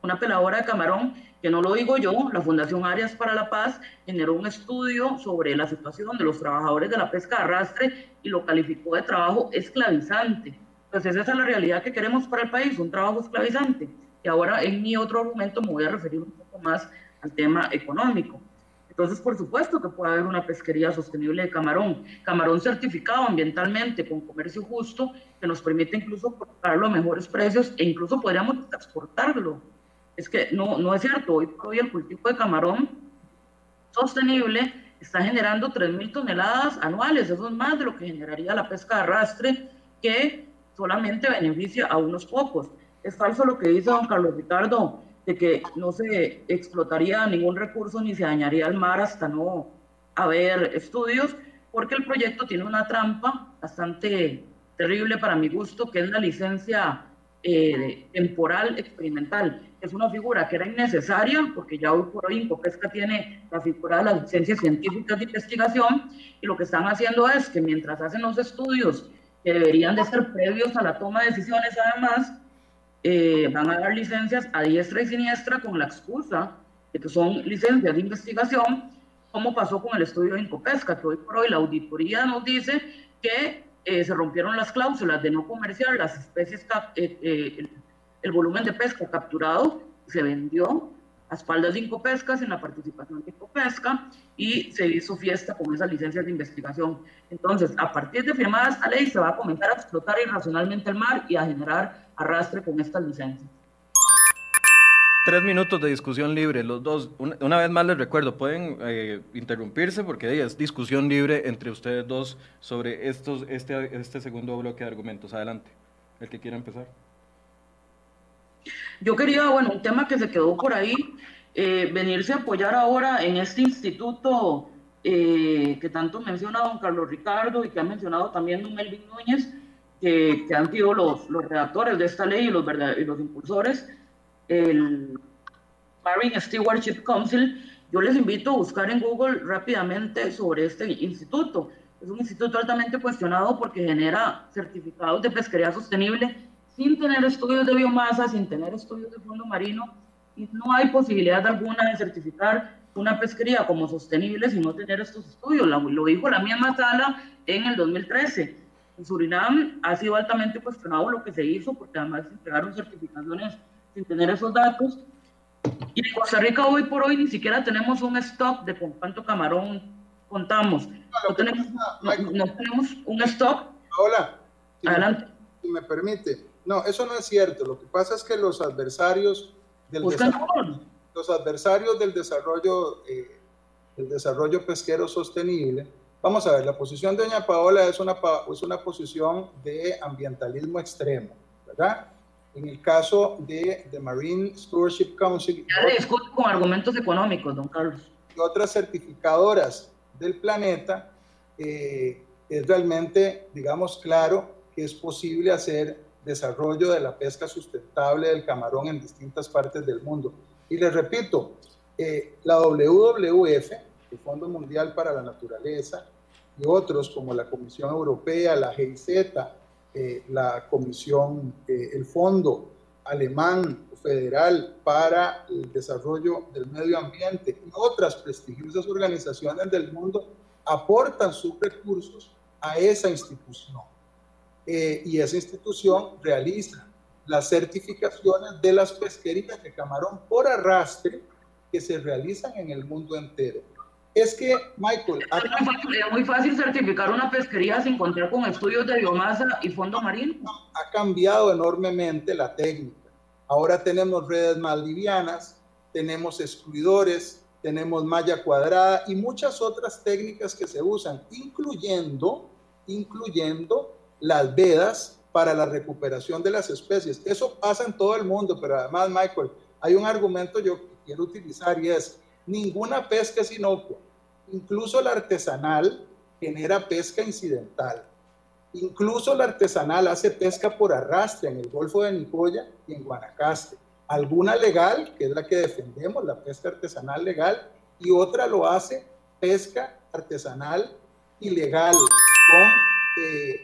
una peladora de camarón que no lo digo yo, la Fundación Arias para la Paz generó un estudio sobre la situación de los trabajadores de la pesca de arrastre y lo calificó de trabajo esclavizante. Entonces esa es la realidad que queremos para el país, un trabajo esclavizante. Y ahora en mi otro argumento me voy a referir un poco más al tema económico. Entonces, por supuesto que puede haber una pesquería sostenible de camarón, camarón certificado ambientalmente con comercio justo, que nos permite incluso pagarlo a mejores precios e incluso podríamos exportarlo es que no, no es cierto. Hoy por hoy el cultivo de camarón sostenible está generando 3.000 toneladas anuales. Eso es más de lo que generaría la pesca de arrastre, que solamente beneficia a unos pocos. Es falso lo que dice don Carlos Ricardo, de que no se explotaría ningún recurso ni se dañaría el mar hasta no haber estudios, porque el proyecto tiene una trampa bastante terrible para mi gusto, que es la licencia eh, temporal experimental es una figura que era innecesaria, porque ya hoy por hoy Incopesca tiene la figura de las licencias científicas de investigación, y lo que están haciendo es que mientras hacen los estudios que deberían de ser previos a la toma de decisiones, además, eh, van a dar licencias a diestra y siniestra con la excusa de que son licencias de investigación, como pasó con el estudio de Incopesca, que hoy por hoy la auditoría nos dice que eh, se rompieron las cláusulas de no comerciar las especies eh, el volumen de pesca capturado se vendió a espaldas de Incopesca, en la participación de Incopesca, y se hizo fiesta con esas licencias de investigación. Entonces, a partir de firmada esta ley, se va a comenzar a explotar irracionalmente el mar y a generar arrastre con estas licencias. Tres minutos de discusión libre, los dos. Una, vez más les recuerdo, pueden eh, interrumpirse porque es discusión libre entre ustedes dos sobre estos, este, este segundo bloque de argumentos. Adelante, el que quiera empezar. Yo quería, bueno, un tema que se quedó por ahí, eh, venirse a apoyar ahora en este instituto eh, que tanto menciona don Carlos Ricardo y que ha mencionado también don Melvin Núñez, que, que han sido los, los, redactores de esta ley y los, y los impulsores, el Marine Stewardship Council. Yo les invito a buscar en Google rápidamente sobre este instituto. Es un instituto altamente cuestionado porque genera certificados de pesquería sostenible sin tener estudios de biomasa, sin tener estudios de fondo marino, y no hay posibilidad alguna de certificar una pesquería como sostenible sin no tener estos estudios. Lo dijo la misma sala en el 2013. En Surinam ha sido altamente cuestionado lo que se hizo, porque además se entregaron certificaciones sin tener esos datos. Y en Costa Rica hoy por hoy ni siquiera tenemos un stock de con cuánto camarón contamos. No, tenemos, no, tenemos, un stock. Hola. Adelante. si me permite. No, eso no es cierto. Lo que pasa es que los adversarios del desarrollo, los adversarios del desarrollo, eh, del desarrollo pesquero sostenible, vamos a ver, la posición de doña Paola es una, es una posición de ambientalismo extremo, ¿verdad? En el caso de the Marine Stewardship Council. Ya discuto con argumentos económicos, don Carlos. Y otras certificadoras del planeta, eh, es realmente, digamos, claro que es posible hacer desarrollo de la pesca sustentable del camarón en distintas partes del mundo. Y les repito, eh, la WWF, el Fondo Mundial para la Naturaleza, y otros como la Comisión Europea, la GIZ, eh, la Comisión, eh, el Fondo Alemán Federal para el Desarrollo del Medio Ambiente y otras prestigiosas organizaciones del mundo aportan sus recursos a esa institución. Eh, y esa institución realiza las certificaciones de las pesquerías de camarón por arrastre que se realizan en el mundo entero. Es que, Michael... Es muy fácil certificar una pesquería sin contar con estudios de biomasa y fondo marino. Ha cambiado enormemente la técnica. Ahora tenemos redes más livianas, tenemos excluidores, tenemos malla cuadrada y muchas otras técnicas que se usan, incluyendo, incluyendo las vedas para la recuperación de las especies. Eso pasa en todo el mundo, pero además, Michael, hay un argumento yo quiero utilizar y es, ninguna pesca es inocua. Incluso la artesanal genera pesca incidental. Incluso la artesanal hace pesca por arrastre en el Golfo de Nicoya y en Guanacaste. Alguna legal, que es la que defendemos, la pesca artesanal legal, y otra lo hace pesca artesanal ilegal con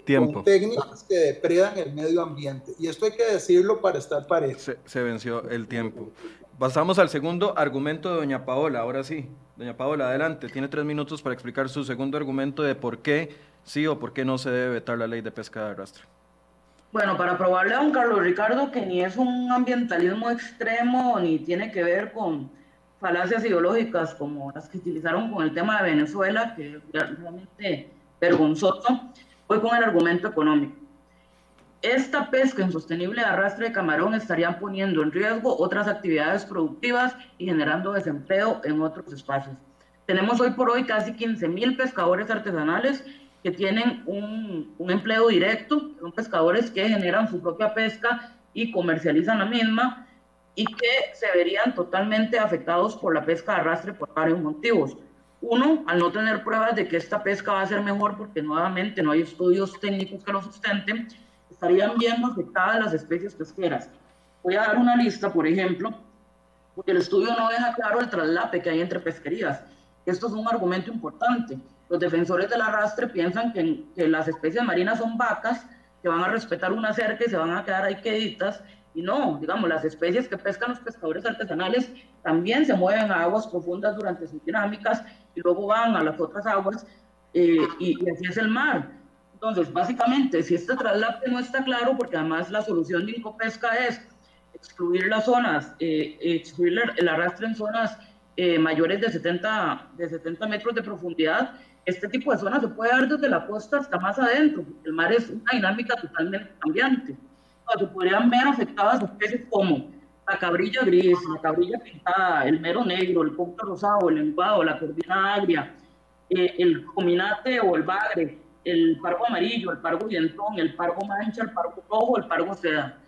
Tiempo. técnicas que depredan el medio ambiente. Y esto hay que decirlo para estar parejo. Se, venció el tiempo. Pasamos al segundo argumento de doña Paola, ahora sí. Doña Paola, adelante. Tiene tres minutos para explicar su segundo argumento de por qué sí o por qué no se debe vetar la ley de pesca de arrastre. Bueno, para probarle a don Carlos Ricardo que ni es un ambientalismo extremo ni tiene que ver con falacias ideológicas como las que utilizaron con el tema de Venezuela, que realmente vergonzoso, Voy con el argumento económico. Esta pesca insostenible de arrastre de camarón estaría poniendo en riesgo otras actividades productivas y generando desempleo en otros espacios. Tenemos hoy por hoy casi 15 mil pescadores artesanales que tienen un, empleo directo, son pescadores que generan su propia pesca y comercializan la misma y que se verían totalmente afectados por la pesca de arrastre por varios motivos. Uno, al no tener pruebas de que esta pesca va a ser mejor porque nuevamente no hay estudios técnicos que lo sustenten, estarían viendo afectadas las especies pesqueras. Voy a dar una lista, por ejemplo, porque el estudio no deja claro el traslape que hay entre pesquerías. Esto es un argumento importante. Los defensores del arrastre piensan que, que las especies marinas son vacas que van a respetar una cerca y se van a quedar ahí queditas y no, digamos, las especies que pescan los pescadores artesanales también se mueven a aguas profundas durante sus dinámicas y luego van a las otras aguas eh, y, así es el mar. Entonces, básicamente, si este traslape no está claro, porque además la solución de Incopesca es excluir las zonas, eh, excluir el arrastre en zonas eh, mayores de 70, de 70 metros de profundidad, este tipo de zonas se puede dar desde la costa hasta más adentro, el mar es una dinámica totalmente cambiante se podrían ver afectadas especies como la cabrilla gris, la cabrilla pintada, el mero negro, el punto rosado, el lenguado, la corvina agria, eh, el cominate o el bagre, el pargo amarillo, el pargo dientón, el pargo mancha, el pargo rojo, el pargo seda.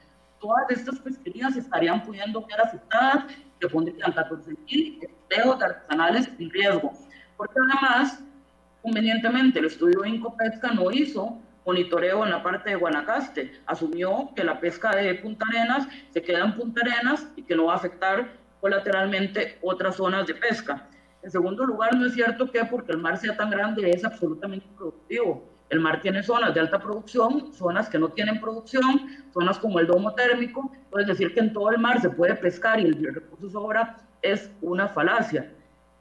Todas estas pesquerías estarían pudiendo ver afectadas, que pondrían 14.000 espejos artesanales en riesgo. Porque además, convenientemente, el estudio de Incopesca no hizo monitoreo en la parte de Guanacaste. Asumió que la pesca de Punta Arenas se queda en Punta Arenas y que no va a afectar colateralmente otras zonas de pesca. En segundo lugar, no es cierto que porque el mar sea tan grande es absolutamente productivo. El mar tiene zonas de alta producción, zonas que no tienen producción, zonas como el domo térmico. Puedes decir que en todo el mar se puede pescar y el recurso sobra es una falacia.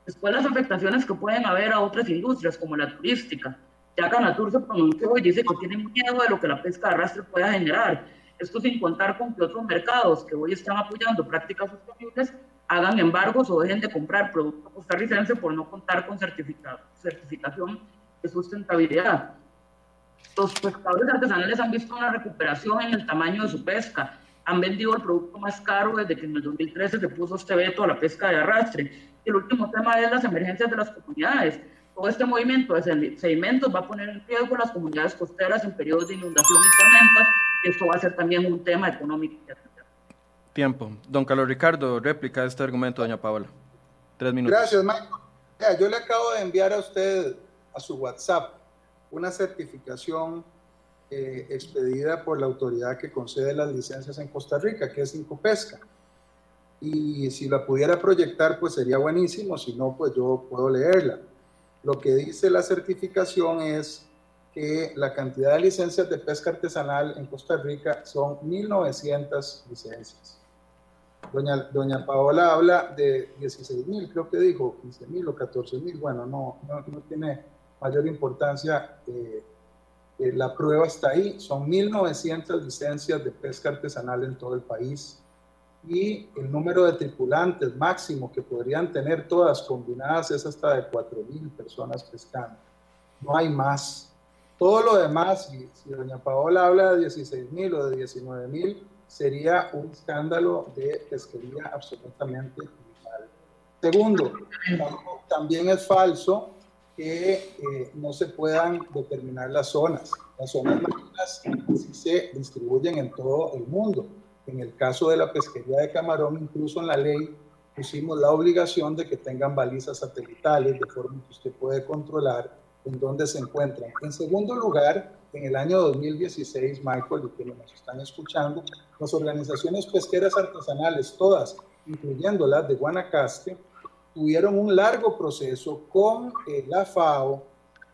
Después las afectaciones que pueden haber a otras industrias como la turística. Ya Canatur se pronunció y dice que tienen miedo de lo que la pesca de arrastre pueda generar. Esto sin contar con que otros mercados que hoy están apoyando prácticas sostenibles hagan embargos o dejen de comprar producto costarricense por no contar con certificación de sustentabilidad. Los pescadores artesanales han visto una recuperación en el tamaño de su pesca. Han vendido el producto más caro desde que en el 2013 se puso este veto a la pesca de arrastre. El último tema es las emergencias de las comunidades. Todo este movimiento de sedimentos va a poner en riesgo las comunidades costeras en periodos de inundación y tormentas. Y esto va a ser también un tema económico. Tiempo. Don Carlos Ricardo, réplica a este argumento, doña Paola. Tres minutos. Gracias, Michael. Yo le acabo de enviar a usted a su WhatsApp una certificación eh, expedida por la autoridad que concede las licencias en Costa Rica, que es Incopesca. Y si la pudiera proyectar, pues sería buenísimo, si no, pues yo puedo leerla. Lo que dice la certificación es que la cantidad de licencias de pesca artesanal en Costa Rica son 1.900 licencias. Doña, doña Paola habla de 16.000, creo que dijo, 15.000 o 14.000, bueno, no, no, no tiene mayor importancia. Eh, eh, la prueba está ahí, son 1.900 licencias de pesca artesanal en todo el país y el número de tripulantes máximo que podrían tener todas combinadas es hasta de 4.000 personas pescando. No hay más. Todo lo demás, si, doña Paola habla de 16.000 o de 19.000, sería un escándalo de pesquería absolutamente ilegal. Segundo, también es falso que eh, no se puedan determinar las zonas. Las zonas marinas sí se distribuyen en todo el mundo. En el caso de la pesquería de camarón, incluso en la ley pusimos la obligación de que tengan balizas satelitales de forma que usted puede controlar en dónde se encuentran. En segundo lugar, en el año 2016, Michael, y que nos están escuchando, las organizaciones pesqueras artesanales, todas, incluyendo las de Guanacaste, tuvieron un largo proceso con eh, la FAO,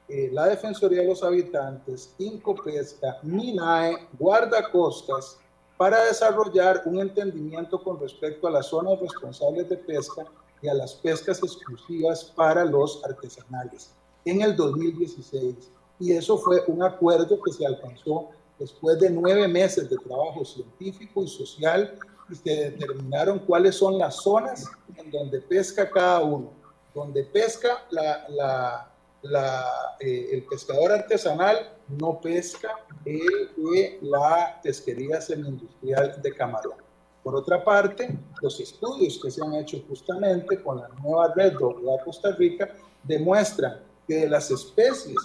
eh, la Defensoría de los Habitantes, Incopesca, MINAE, Guardacostas, para desarrollar un entendimiento con respecto a las zonas responsables de pesca y a las pescas exclusivas para los artesanales en el 2016. Y eso fue un acuerdo que se alcanzó después de nueve meses de trabajo científico y social y se determinaron cuáles son las zonas en donde pesca cada uno. Donde pesca la, la, la, eh, el pescador artesanal no pesca el de la pesquería semi-industrial de camarón. Por otra parte, los estudios que se han hecho justamente con la nueva red de Costa Rica demuestran que de las especies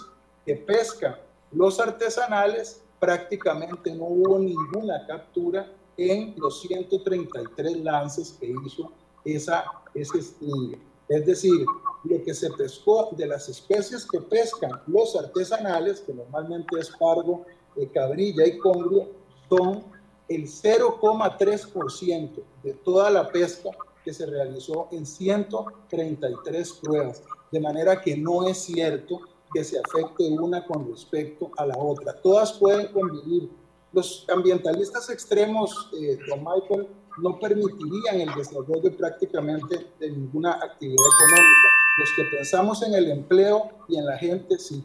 que pescan los artesanales, prácticamente no hubo ninguna captura en los 133 lances que hizo esa, ese estudio. Es decir, lo que se pescó de las especies que pescan los artesanales, que normalmente es pargo, de cabrilla y congrio, son el 0,3% de toda la pesca que se realizó en 133 pruebas. De manera que no es cierto que se afecte una con respecto a la otra. Todas pueden convivir los ambientalistas extremos, eh, don Michael, no permitirían el desarrollo prácticamente de ninguna actividad económica. Los que pensamos en el empleo y en la gente, sí.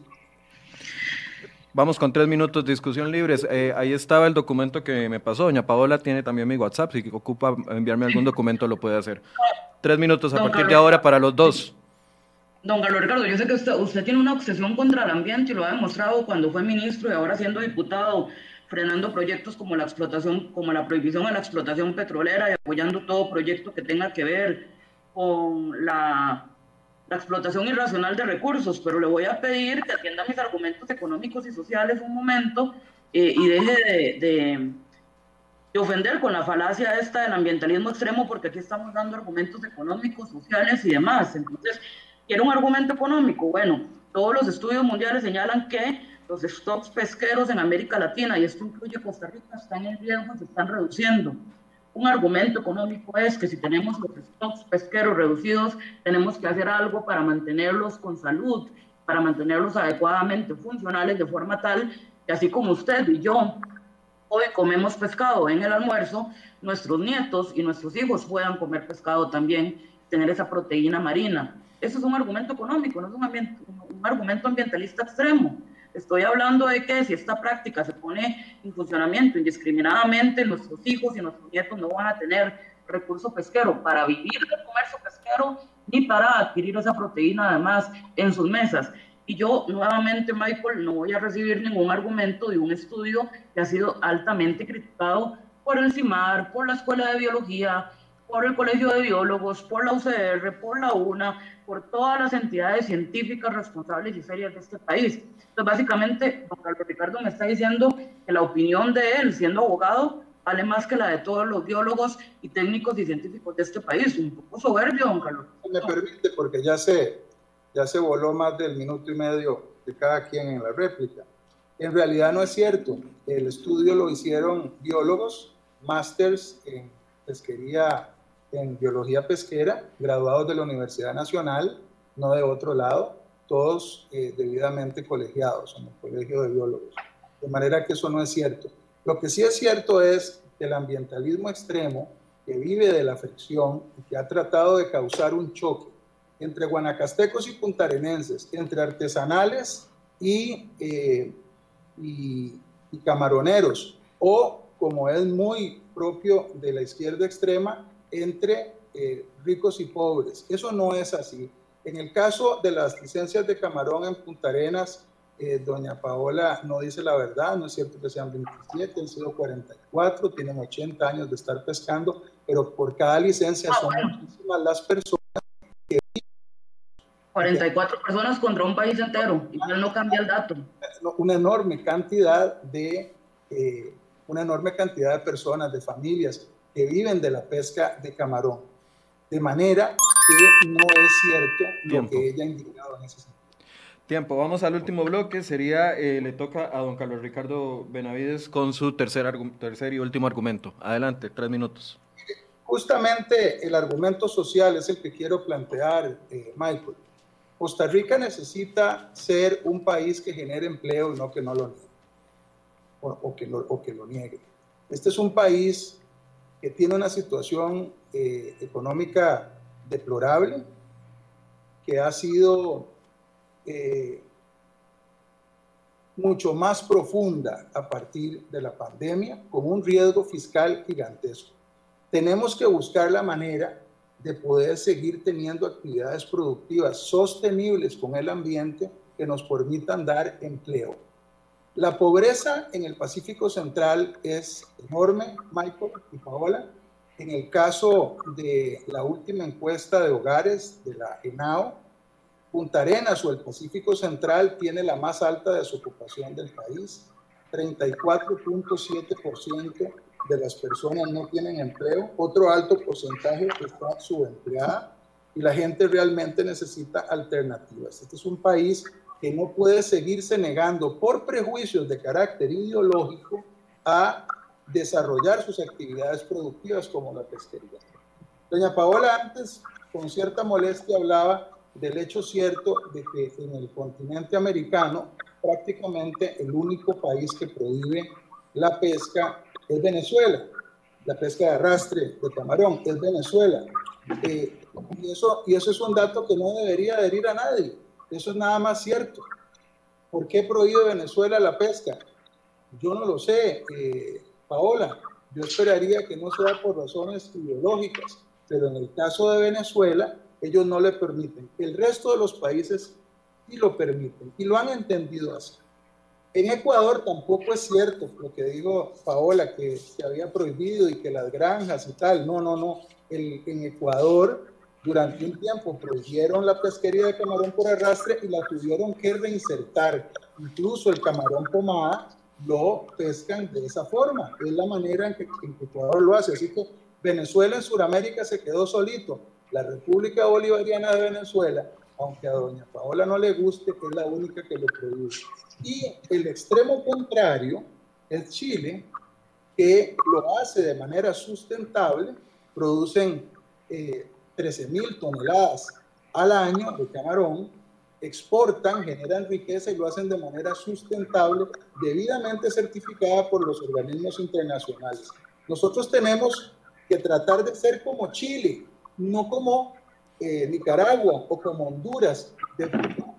Vamos con tres minutos de discusión libres. Eh, ahí estaba el documento que me pasó. Doña Paola tiene también mi WhatsApp. Si ocupa enviarme algún documento, lo puede hacer. Tres minutos a partir de ahora para los dos. Don Carlos Ricardo, yo sé que usted, usted tiene una obsesión contra el ambiente y lo ha demostrado cuando fue ministro y ahora siendo diputado frenando proyectos como la explotación, como la prohibición de la explotación petrolera y apoyando todo proyecto que tenga que ver con la, la explotación irracional de recursos, pero le voy a pedir que atienda mis argumentos económicos y sociales un momento eh, y deje de, de, de, ofender con la falacia esta del ambientalismo extremo, porque aquí estamos dando argumentos económicos, sociales y demás. Entonces, ¿quiere un argumento económico? Bueno, todos los estudios mundiales señalan que los stocks pesqueros en América Latina, y esto incluye Costa Rica, están en riesgo, se están reduciendo. Un argumento económico es que si tenemos los stocks pesqueros reducidos, tenemos que hacer algo para mantenerlos con salud, para mantenerlos adecuadamente funcionales de forma tal que así como usted y yo hoy comemos pescado en el almuerzo, nuestros nietos y nuestros hijos puedan comer pescado también, tener esa proteína marina. Eso es un argumento económico, no es un, un argumento ambientalista extremo. Estoy hablando de que si esta práctica se pone en funcionamiento indiscriminadamente, nuestros hijos y nuestros nietos no van a tener recurso pesquero para vivir del comercio pesquero ni para adquirir esa proteína además en sus mesas. Y yo nuevamente, Michael, no voy a recibir ningún argumento de un estudio que ha sido altamente criticado por el CIMAR, por la Escuela de Biología, por el Colegio de Biólogos, por la UCR, por la UNA, por todas las entidades científicas responsables y serias de este país. Entonces, básicamente, don Carlos Ricardo me está diciendo que la opinión de él, siendo abogado, vale más que la de todos los biólogos y técnicos y científicos de este país. Un poco soberbio, don Carlos. Me permite, porque ya se, ya se voló más del minuto y medio de cada quien en la réplica. En realidad no es cierto. El estudio lo hicieron biólogos, másters en pesquería, en biología pesquera, graduados de la Universidad Nacional, no de otro lado, todos eh, debidamente colegiados en el Colegio de Biólogos. De manera que eso no es cierto. Lo que sí es cierto es que el ambientalismo extremo, que vive de la fricción y que ha tratado de causar un choque entre guanacastecos y puntarenenses, entre artesanales y, eh, y, camaroneros, o como es muy propio de la izquierda extrema, entre eh, ricos y pobres. Eso no es así. En el caso de las licencias de camarón en Punta Arenas, eh, doña Paola no dice la verdad, no es cierto que sean 27, han sido 44, tienen 80 años de estar pescando, pero por cada licencia ah, son muchísimas las personas 44 personas contra un país entero, igual no cambia el dato. Una enorme cantidad de, eh, una enorme cantidad de personas, de familias que viven de la pesca de camarón. De manera que no es cierto lo que ella ha indicado en ese sentido. Tiempo, vamos al último bloque, sería, eh, le toca a don Carlos Ricardo Benavides con su tercer, tercer y último argumento. Adelante, tres minutos. Justamente el argumento social es el que quiero plantear, eh, Michael. Costa Rica necesita ser un país que genere empleo y no que no lo niegue, o, que, lo, que lo niegue. Este es un país que tiene una situación eh, económica deplorable, que ha sido eh, mucho más profunda a partir de la pandemia, con un riesgo fiscal gigantesco. Tenemos que buscar la manera de poder seguir teniendo actividades productivas sostenibles con el ambiente que nos permitan dar empleo. La pobreza en el Pacífico Central es enorme, Michael y Paola. En el caso de la última encuesta de hogares de la ENAO, Punta Arenas o el Pacífico Central tiene la más alta desocupación del país, 34.7% de las personas no tienen empleo, otro alto porcentaje está subempleada y la gente realmente necesita alternativas. Este es un país que no puede seguirse negando por prejuicios de carácter ideológico a desarrollar sus actividades productivas como la pesquería. Doña Paola antes, con cierta molestia, hablaba del hecho cierto de que en el continente americano prácticamente el único país que prohíbe la pesca es Venezuela. La pesca de arrastre de camarón es Venezuela. Eh, y, eso, y eso es un dato que no debería adherir a nadie. Eso es nada más cierto. ¿Por qué prohíbe Venezuela la pesca? Yo no lo sé, eh, Paola. Yo esperaría que no sea por razones ideológicas, pero en el caso de Venezuela, ellos no le permiten. El resto de los países sí lo permiten y lo han entendido así. En Ecuador tampoco es cierto lo que digo Paola, que se había prohibido y que las granjas y tal. No, no, no. en Ecuador durante un tiempo prohibieron la pesquería de camarón por arrastre y la tuvieron que reinsertar. Incluso el camarón pomada lo pescan de esa forma. Es la manera en que, en que Ecuador lo hace. Así que Venezuela en Sudamérica se quedó solito. La República Bolivariana de Venezuela, aunque a doña Paola no le guste, es la única que lo produce. Y el extremo contrario es Chile, que lo hace de manera sustentable. Producen eh, 13.000 toneladas al año de camarón, exportan, generan riqueza y lo hacen de manera sustentable, debidamente certificada por los organismos internacionales. Nosotros tenemos que tratar de ser como Chile, no como eh, Nicaragua o como Honduras. De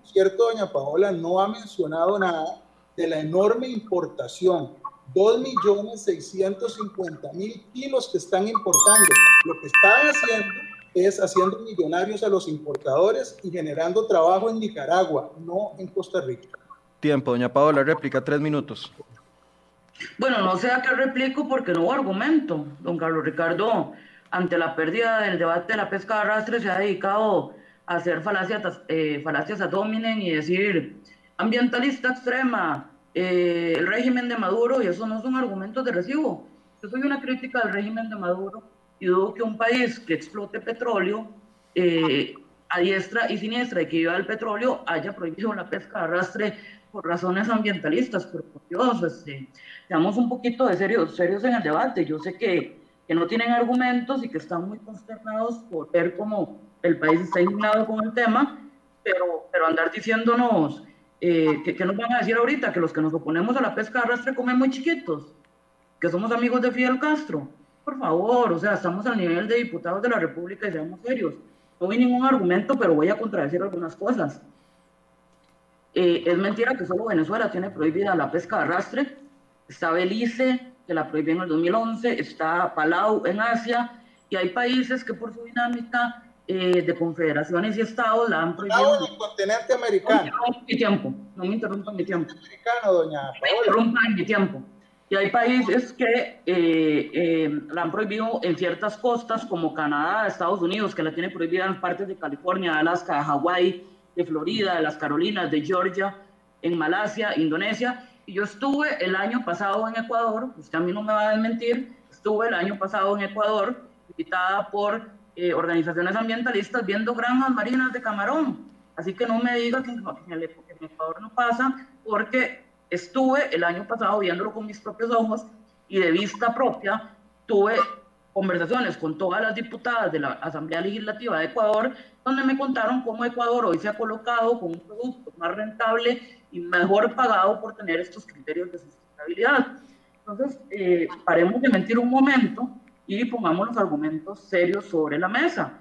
cierto, doña Paola no ha mencionado nada de la enorme importación. 2.650.000 kilos que están importando. Lo que están haciendo es haciendo millonarios a los importadores y generando trabajo en Nicaragua, no en Costa Rica. Tiempo, doña Paola, réplica, tres minutos. Bueno, no sé a qué replico porque no hubo argumento. Don Carlos Ricardo, ante la pérdida del debate de la pesca de arrastre, se ha dedicado a hacer falacias, eh, falacias a dominen y decir ambientalista extrema, eh, el régimen de Maduro, y eso no son argumentos de recibo. Yo soy una crítica del régimen de Maduro y dudo que un país que explote petróleo eh, a diestra y siniestra y que viva el petróleo haya prohibido la pesca de arrastre por razones ambientalistas, pero por Dios, este, seamos un poquito de serios, serios en el debate. Yo sé que, que no tienen argumentos y que están muy consternados por ver cómo el país está indignado con el tema, pero, pero andar diciéndonos, eh, que, que, nos van a decir ahorita? Que los que nos oponemos a la pesca de arrastre comen muy chiquitos, que somos amigos de Fidel Castro por favor, o sea, estamos al nivel de diputados de la República y seamos serios. No vi ningún argumento, pero voy a contradecir algunas cosas. Eh, es mentira que solo Venezuela tiene prohibida la pesca de arrastre. Está Belice, que la prohibió en el 2011, está Palau en Asia, y hay países que por su dinámica eh, de confederaciones y estados la han prohibido. en el continente americano. No, mi tiempo, no me interrumpan mi tiempo. Americano, doña No me interrumpan mi tiempo. Y hay países que eh, eh, la han prohibido en ciertas costas, como Canadá, Estados Unidos, que la tiene prohibida en partes de California, de Alaska, de Hawái, de Florida, de las Carolinas, de Georgia, en Malasia, Indonesia. Y yo estuve el año pasado en Ecuador, usted a mí no me va a desmentir, estuve el año pasado en Ecuador, invitada por eh, organizaciones ambientalistas viendo granjas marinas de camarón. Así que no me diga que en Ecuador no pasa, porque estuve el año pasado viéndolo con mis propios ojos y de vista propia tuve conversaciones con todas las diputadas de la Asamblea Legislativa de Ecuador, donde me contaron cómo Ecuador hoy se ha colocado con un producto más rentable y mejor pagado por tener estos criterios de sustentabilidad. Entonces, eh, paremos de mentir un momento y pongamos los argumentos serios sobre la mesa.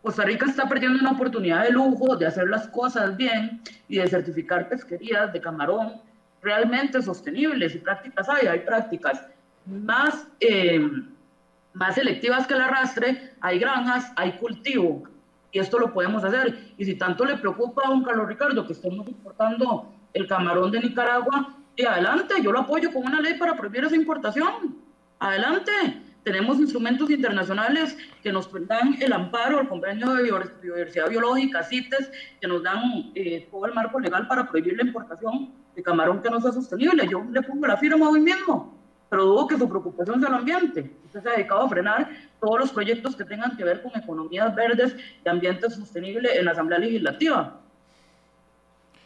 Costa Rica está perdiendo una oportunidad de lujo de hacer las cosas bien y de certificar pesquerías de camarón realmente sostenibles y prácticas hay, hay prácticas más, eh, más selectivas que el arrastre, hay granjas, hay cultivo y esto lo podemos hacer. Y si tanto le preocupa a don Carlos Ricardo que estemos importando el camarón de Nicaragua, y adelante, yo lo apoyo con una ley para prohibir esa importación. Adelante, tenemos instrumentos internacionales que nos dan el amparo, el convenio de biodiversidad biológica, CITES, que nos dan eh, todo el marco legal para prohibir la importación de camarón que no sea sostenible. Yo le pongo la firma hoy mismo, pero dudo que su preocupación sea el ambiente. Usted se ha dedicado a frenar todos los proyectos que tengan que ver con economías verdes y ambiente sostenible en la Asamblea Legislativa.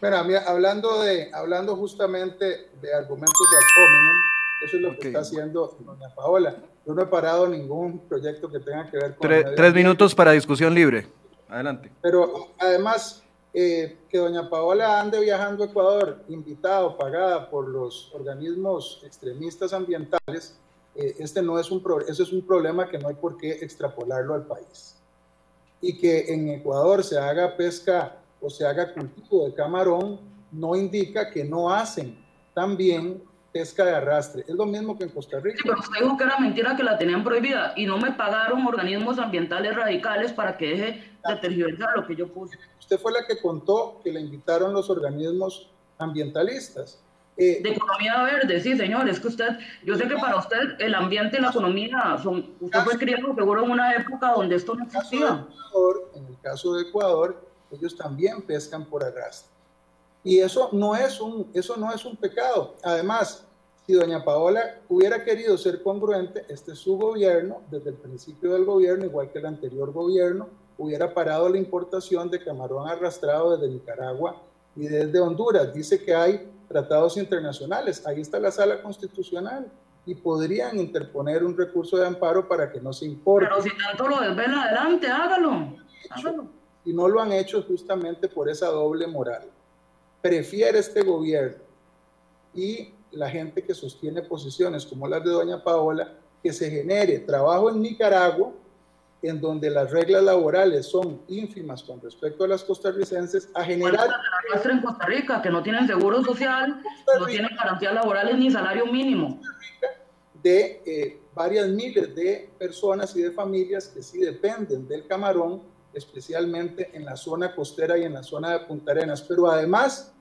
Bueno, hablando, de, hablando justamente de argumentos de eso es lo que está haciendo doña Paola. Yo no he parado ningún proyecto que tenga que ver con... tres minutos para discusión libre. Adelante. Pero además, eh, que doña Paola ande viajando a Ecuador, invitado, pagada por los organismos extremistas ambientales, eh, este no es un eso es un problema que no hay por qué extrapolarlo al país. Y que en Ecuador se haga pesca o se haga cultivo de camarón, no indica que no hacen también pesca de arrastre. Es lo mismo que en Costa Rica. Sí, pero usted dijo que era mentira que la tenían prohibida y no me pagaron organismos ambientales radicales para que deje de tergiversar lo que yo puse. Usted fue la que contó que le invitaron los organismos ambientalistas. Eh, de economía verde, sí, señor, es que usted, yo sé que para usted el ambiente y la economía son, usted fue criado seguro en una época donde esto no existía. en el caso de Ecuador, ellos también pescan por arrastre. Y eso no es un, eso no es un pecado. Además, si doña Paola hubiera querido ser congruente, este es su gobierno, desde el principio del gobierno, igual que el anterior gobierno, hubiera parado la importación de camarón arrastrado desde Nicaragua y desde Honduras. Dice que hay tratados internacionales. Ahí está la sala constitucional. y podrían interponer un recurso de amparo para que no se importe. Pero si tanto lo desvela adelante, hágalo. hágalo. Y no lo han hecho justamente por esa doble moral. Prefiere este gobierno y la gente que sostiene posiciones como las de doña Paola, que se genere trabajo en Nicaragua, en donde las reglas laborales son ínfimas con respecto a las costarricenses, a generar... en Costa Rica, que no tienen seguro social, no tienen garantías laborales ni salario mínimo. De eh, varias miles de personas y de familias que sí dependen del camarón, especialmente en la zona costera y en la zona de Punta Arenas, pero además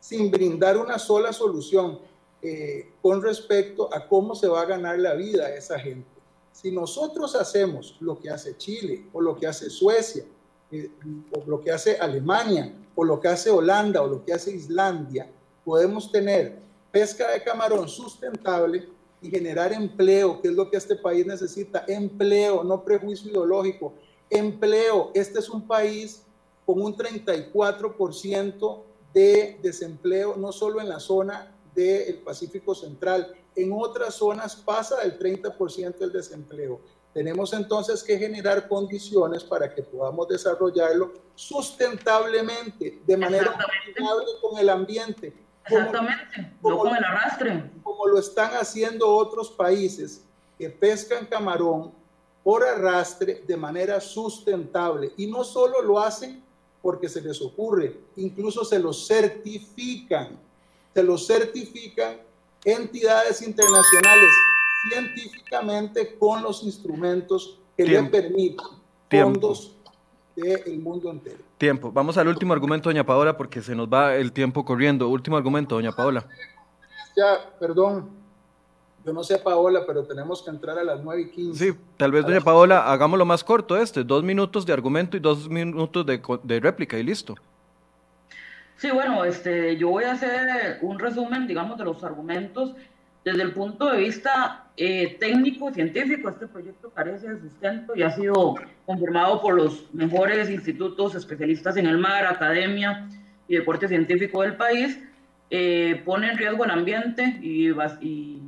sin brindar una sola solución eh, con respecto a cómo se va a ganar la vida a esa gente. Si nosotros hacemos lo que hace Chile o lo que hace Suecia, eh, o lo que hace Alemania, o lo que hace Holanda, o lo que hace Islandia, podemos tener pesca de camarón sustentable y generar empleo, que es lo que este país necesita, empleo, no prejuicio ideológico, empleo. Este es un país con un 34% de desempleo, no solo en la zona del Pacífico Central. En otras zonas pasa del 30% del desempleo. Tenemos entonces que generar condiciones para que podamos desarrollarlo sustentablemente, de manera sustentable con el ambiente. Exactamente, no con el arrastre. Como lo están haciendo otros países que pescan camarón por arrastre de manera sustentable. Y no solo lo hacen porque se les ocurre, incluso se lo certifican se lo certifican entidades internacionales científicamente con los instrumentos que le permiten fondos del mundo entero. Tiempo. Vamos al último argumento, doña Paola, porque se nos va el tiempo corriendo. Último argumento, doña Paola. Ya, perdón. Yo no sé, Paola, pero tenemos que entrar a las 9 y 15. Sí, tal vez, doña Paola, hagámoslo más corto este. Dos minutos de argumento y dos minutos de, de réplica y listo. Sí, bueno, este, yo voy a hacer un resumen, digamos, de los argumentos. Desde el punto de vista eh, técnico, científico, este proyecto carece de sustento y ha sido confirmado por los mejores institutos especialistas en el mar, academia y deporte científico del país. Eh, pone en riesgo el ambiente y, y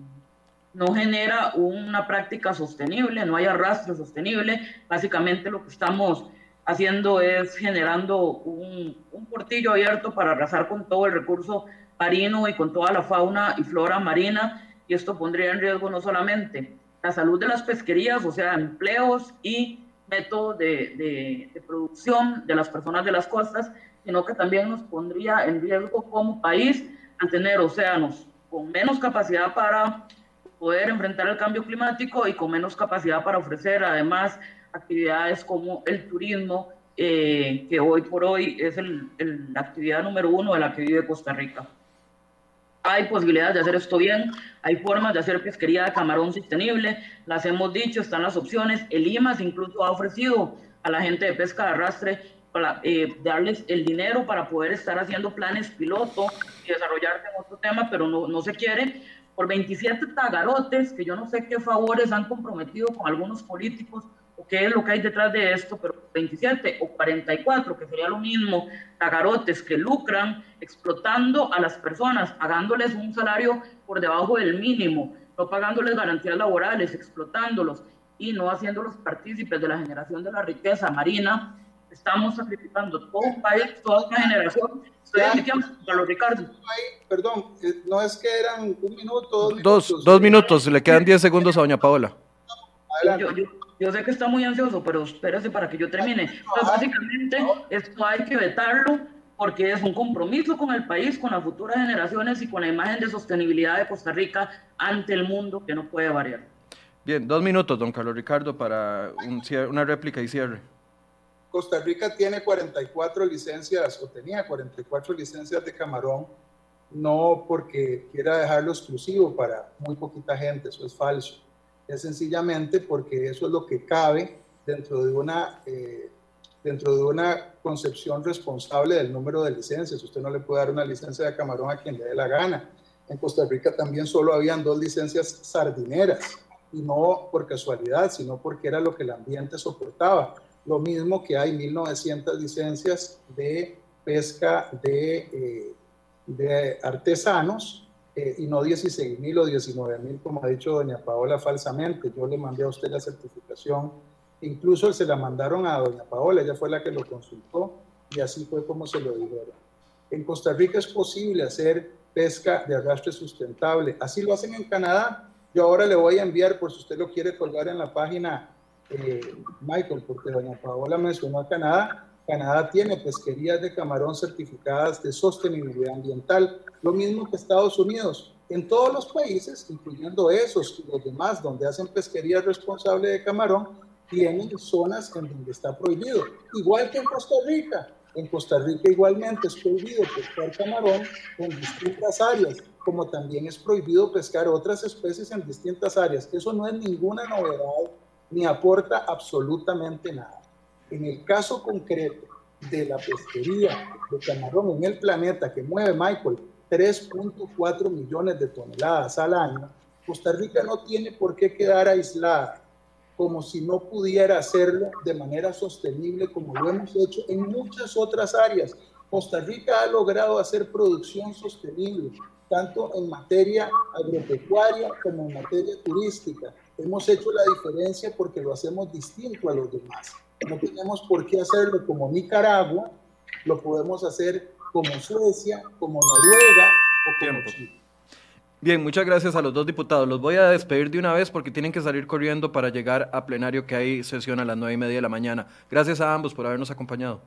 no genera una práctica sostenible, no hay arrastre sostenible. Básicamente lo que estamos haciendo es generando un, portillo abierto para arrasar con todo el recurso marino y con toda la fauna y flora marina, y esto pondría en riesgo no solamente la salud de las pesquerías, o sea, empleos y métodos de, de producción de las personas de las costas, sino que también nos pondría en riesgo como país al tener océanos con menos capacidad para poder enfrentar el cambio climático y con menos capacidad para ofrecer además actividades como el turismo, eh, que hoy por hoy es la actividad número uno de la que vive Costa Rica. Hay posibilidades de hacer esto bien, hay formas de hacer pesquería de camarón sostenible, las hemos dicho, están las opciones. El IMAS incluso ha ofrecido a la gente de pesca de arrastre para, eh, darles el dinero para poder estar haciendo planes piloto y desarrollarse en otro tema, pero no, no se quiere por 27 tagarotes, que yo no sé qué favores han comprometido con algunos políticos qué es lo que hay detrás de esto, pero 27 o 44, que sería lo mismo, tagarotes que lucran explotando a las personas, pagándoles un salario por debajo del mínimo, no pagándoles garantías laborales, explotándolos y no haciéndolos partícipes de la generación de la riqueza marina, estamos sacrificando todo un país, toda una generación. Estoy Carlos Ricardo. Perdón, eh, no es que eran un minuto, dos, minutos. Dos minutos, le quedan diez segundos a doña Paola. Adelante. Yo sé que está muy ansioso, pero espérese para que yo termine. Pues básicamente, esto hay que vetarlo porque es un compromiso con el país, con las futuras generaciones y con la imagen de sostenibilidad de Costa Rica ante el mundo que no puede variar. Bien, dos minutos, don Carlos Ricardo, para un una réplica y cierre. Costa Rica tiene 44 licencias, o tenía 44 licencias de camarón, no porque quiera dejarlo exclusivo para muy poquita gente, eso es falso es sencillamente porque eso es lo que cabe dentro de una, eh, dentro de una concepción responsable del número de licencias. Usted no le puede dar una licencia de camarón a quien le dé la gana. En Costa Rica también solo habían dos licencias sardineras, y no por casualidad, sino porque era lo que el ambiente soportaba. Lo mismo que hay 1.900 licencias de pesca de, eh, de artesanos eh, y no 16 mil o 19 mil, como ha dicho doña Paola falsamente. Yo le mandé a usted la certificación, incluso se la mandaron a doña Paola, ella fue la que lo consultó y así fue como se lo dijeron. En Costa Rica es posible hacer pesca de arrastre sustentable, así lo hacen en Canadá. Yo ahora le voy a enviar, por si usted lo quiere colgar en la página, eh, Michael, porque doña Paola mencionó a Canadá, Canadá tiene pesquerías de camarón certificadas de sostenibilidad ambiental, lo mismo que Estados Unidos. En todos los países, incluyendo esos y los demás donde hacen pesquería responsable de camarón, tienen zonas en donde está prohibido. Igual que en Costa Rica. En Costa Rica igualmente es prohibido pescar camarón en distintas áreas, como también es prohibido pescar otras especies en distintas áreas. Eso no es ninguna novedad ni aporta absolutamente nada. En el caso concreto de la pesquería de camarón en el planeta que mueve Michael 3.4 millones de toneladas al año, Costa Rica no tiene por qué quedar aislada, como si no pudiera hacerlo de manera sostenible como lo hemos hecho en muchas otras áreas. Costa Rica ha logrado hacer producción sostenible, tanto en materia agropecuaria como en materia turística. Hemos hecho la diferencia porque lo hacemos distinto a los demás. No tenemos por qué hacerlo como Nicaragua, lo podemos hacer como Suecia, como Noruega o como Chile. Bien, muchas gracias a los dos diputados. Los voy a despedir de una vez porque tienen que salir corriendo para llegar a plenario que hay sesión a las nueve y media de la mañana. Gracias a ambos por habernos acompañado.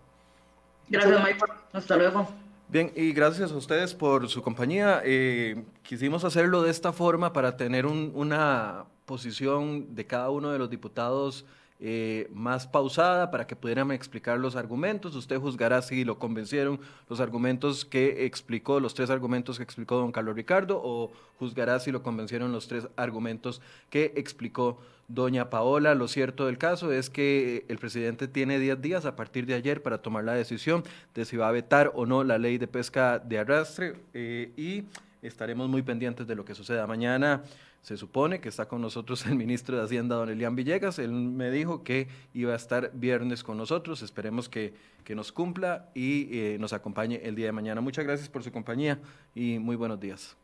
Gracias, Michael. Hasta luego. Bien, y gracias a ustedes por su compañía. Eh, quisimos hacerlo de esta forma para tener una posición de cada uno de los diputados eh, más pausada para que pudieran explicar los argumentos. Usted juzgará si lo convencieron los argumentos que explicó, los tres argumentos que explicó don Carlos Ricardo, o juzgará si lo convencieron los tres argumentos que explicó doña Paola. Lo cierto del caso es que el presidente tiene 10 días a partir de ayer para tomar la decisión de si va a vetar o no la ley de pesca de arrastre eh, y estaremos muy pendientes de lo que suceda mañana. Se supone que está con nosotros el ministro de Hacienda, don Elian Villegas. Él me dijo que iba a estar viernes con nosotros. Esperemos que, que nos cumpla y eh, nos acompañe el día de mañana. Muchas gracias por su compañía y muy buenos días.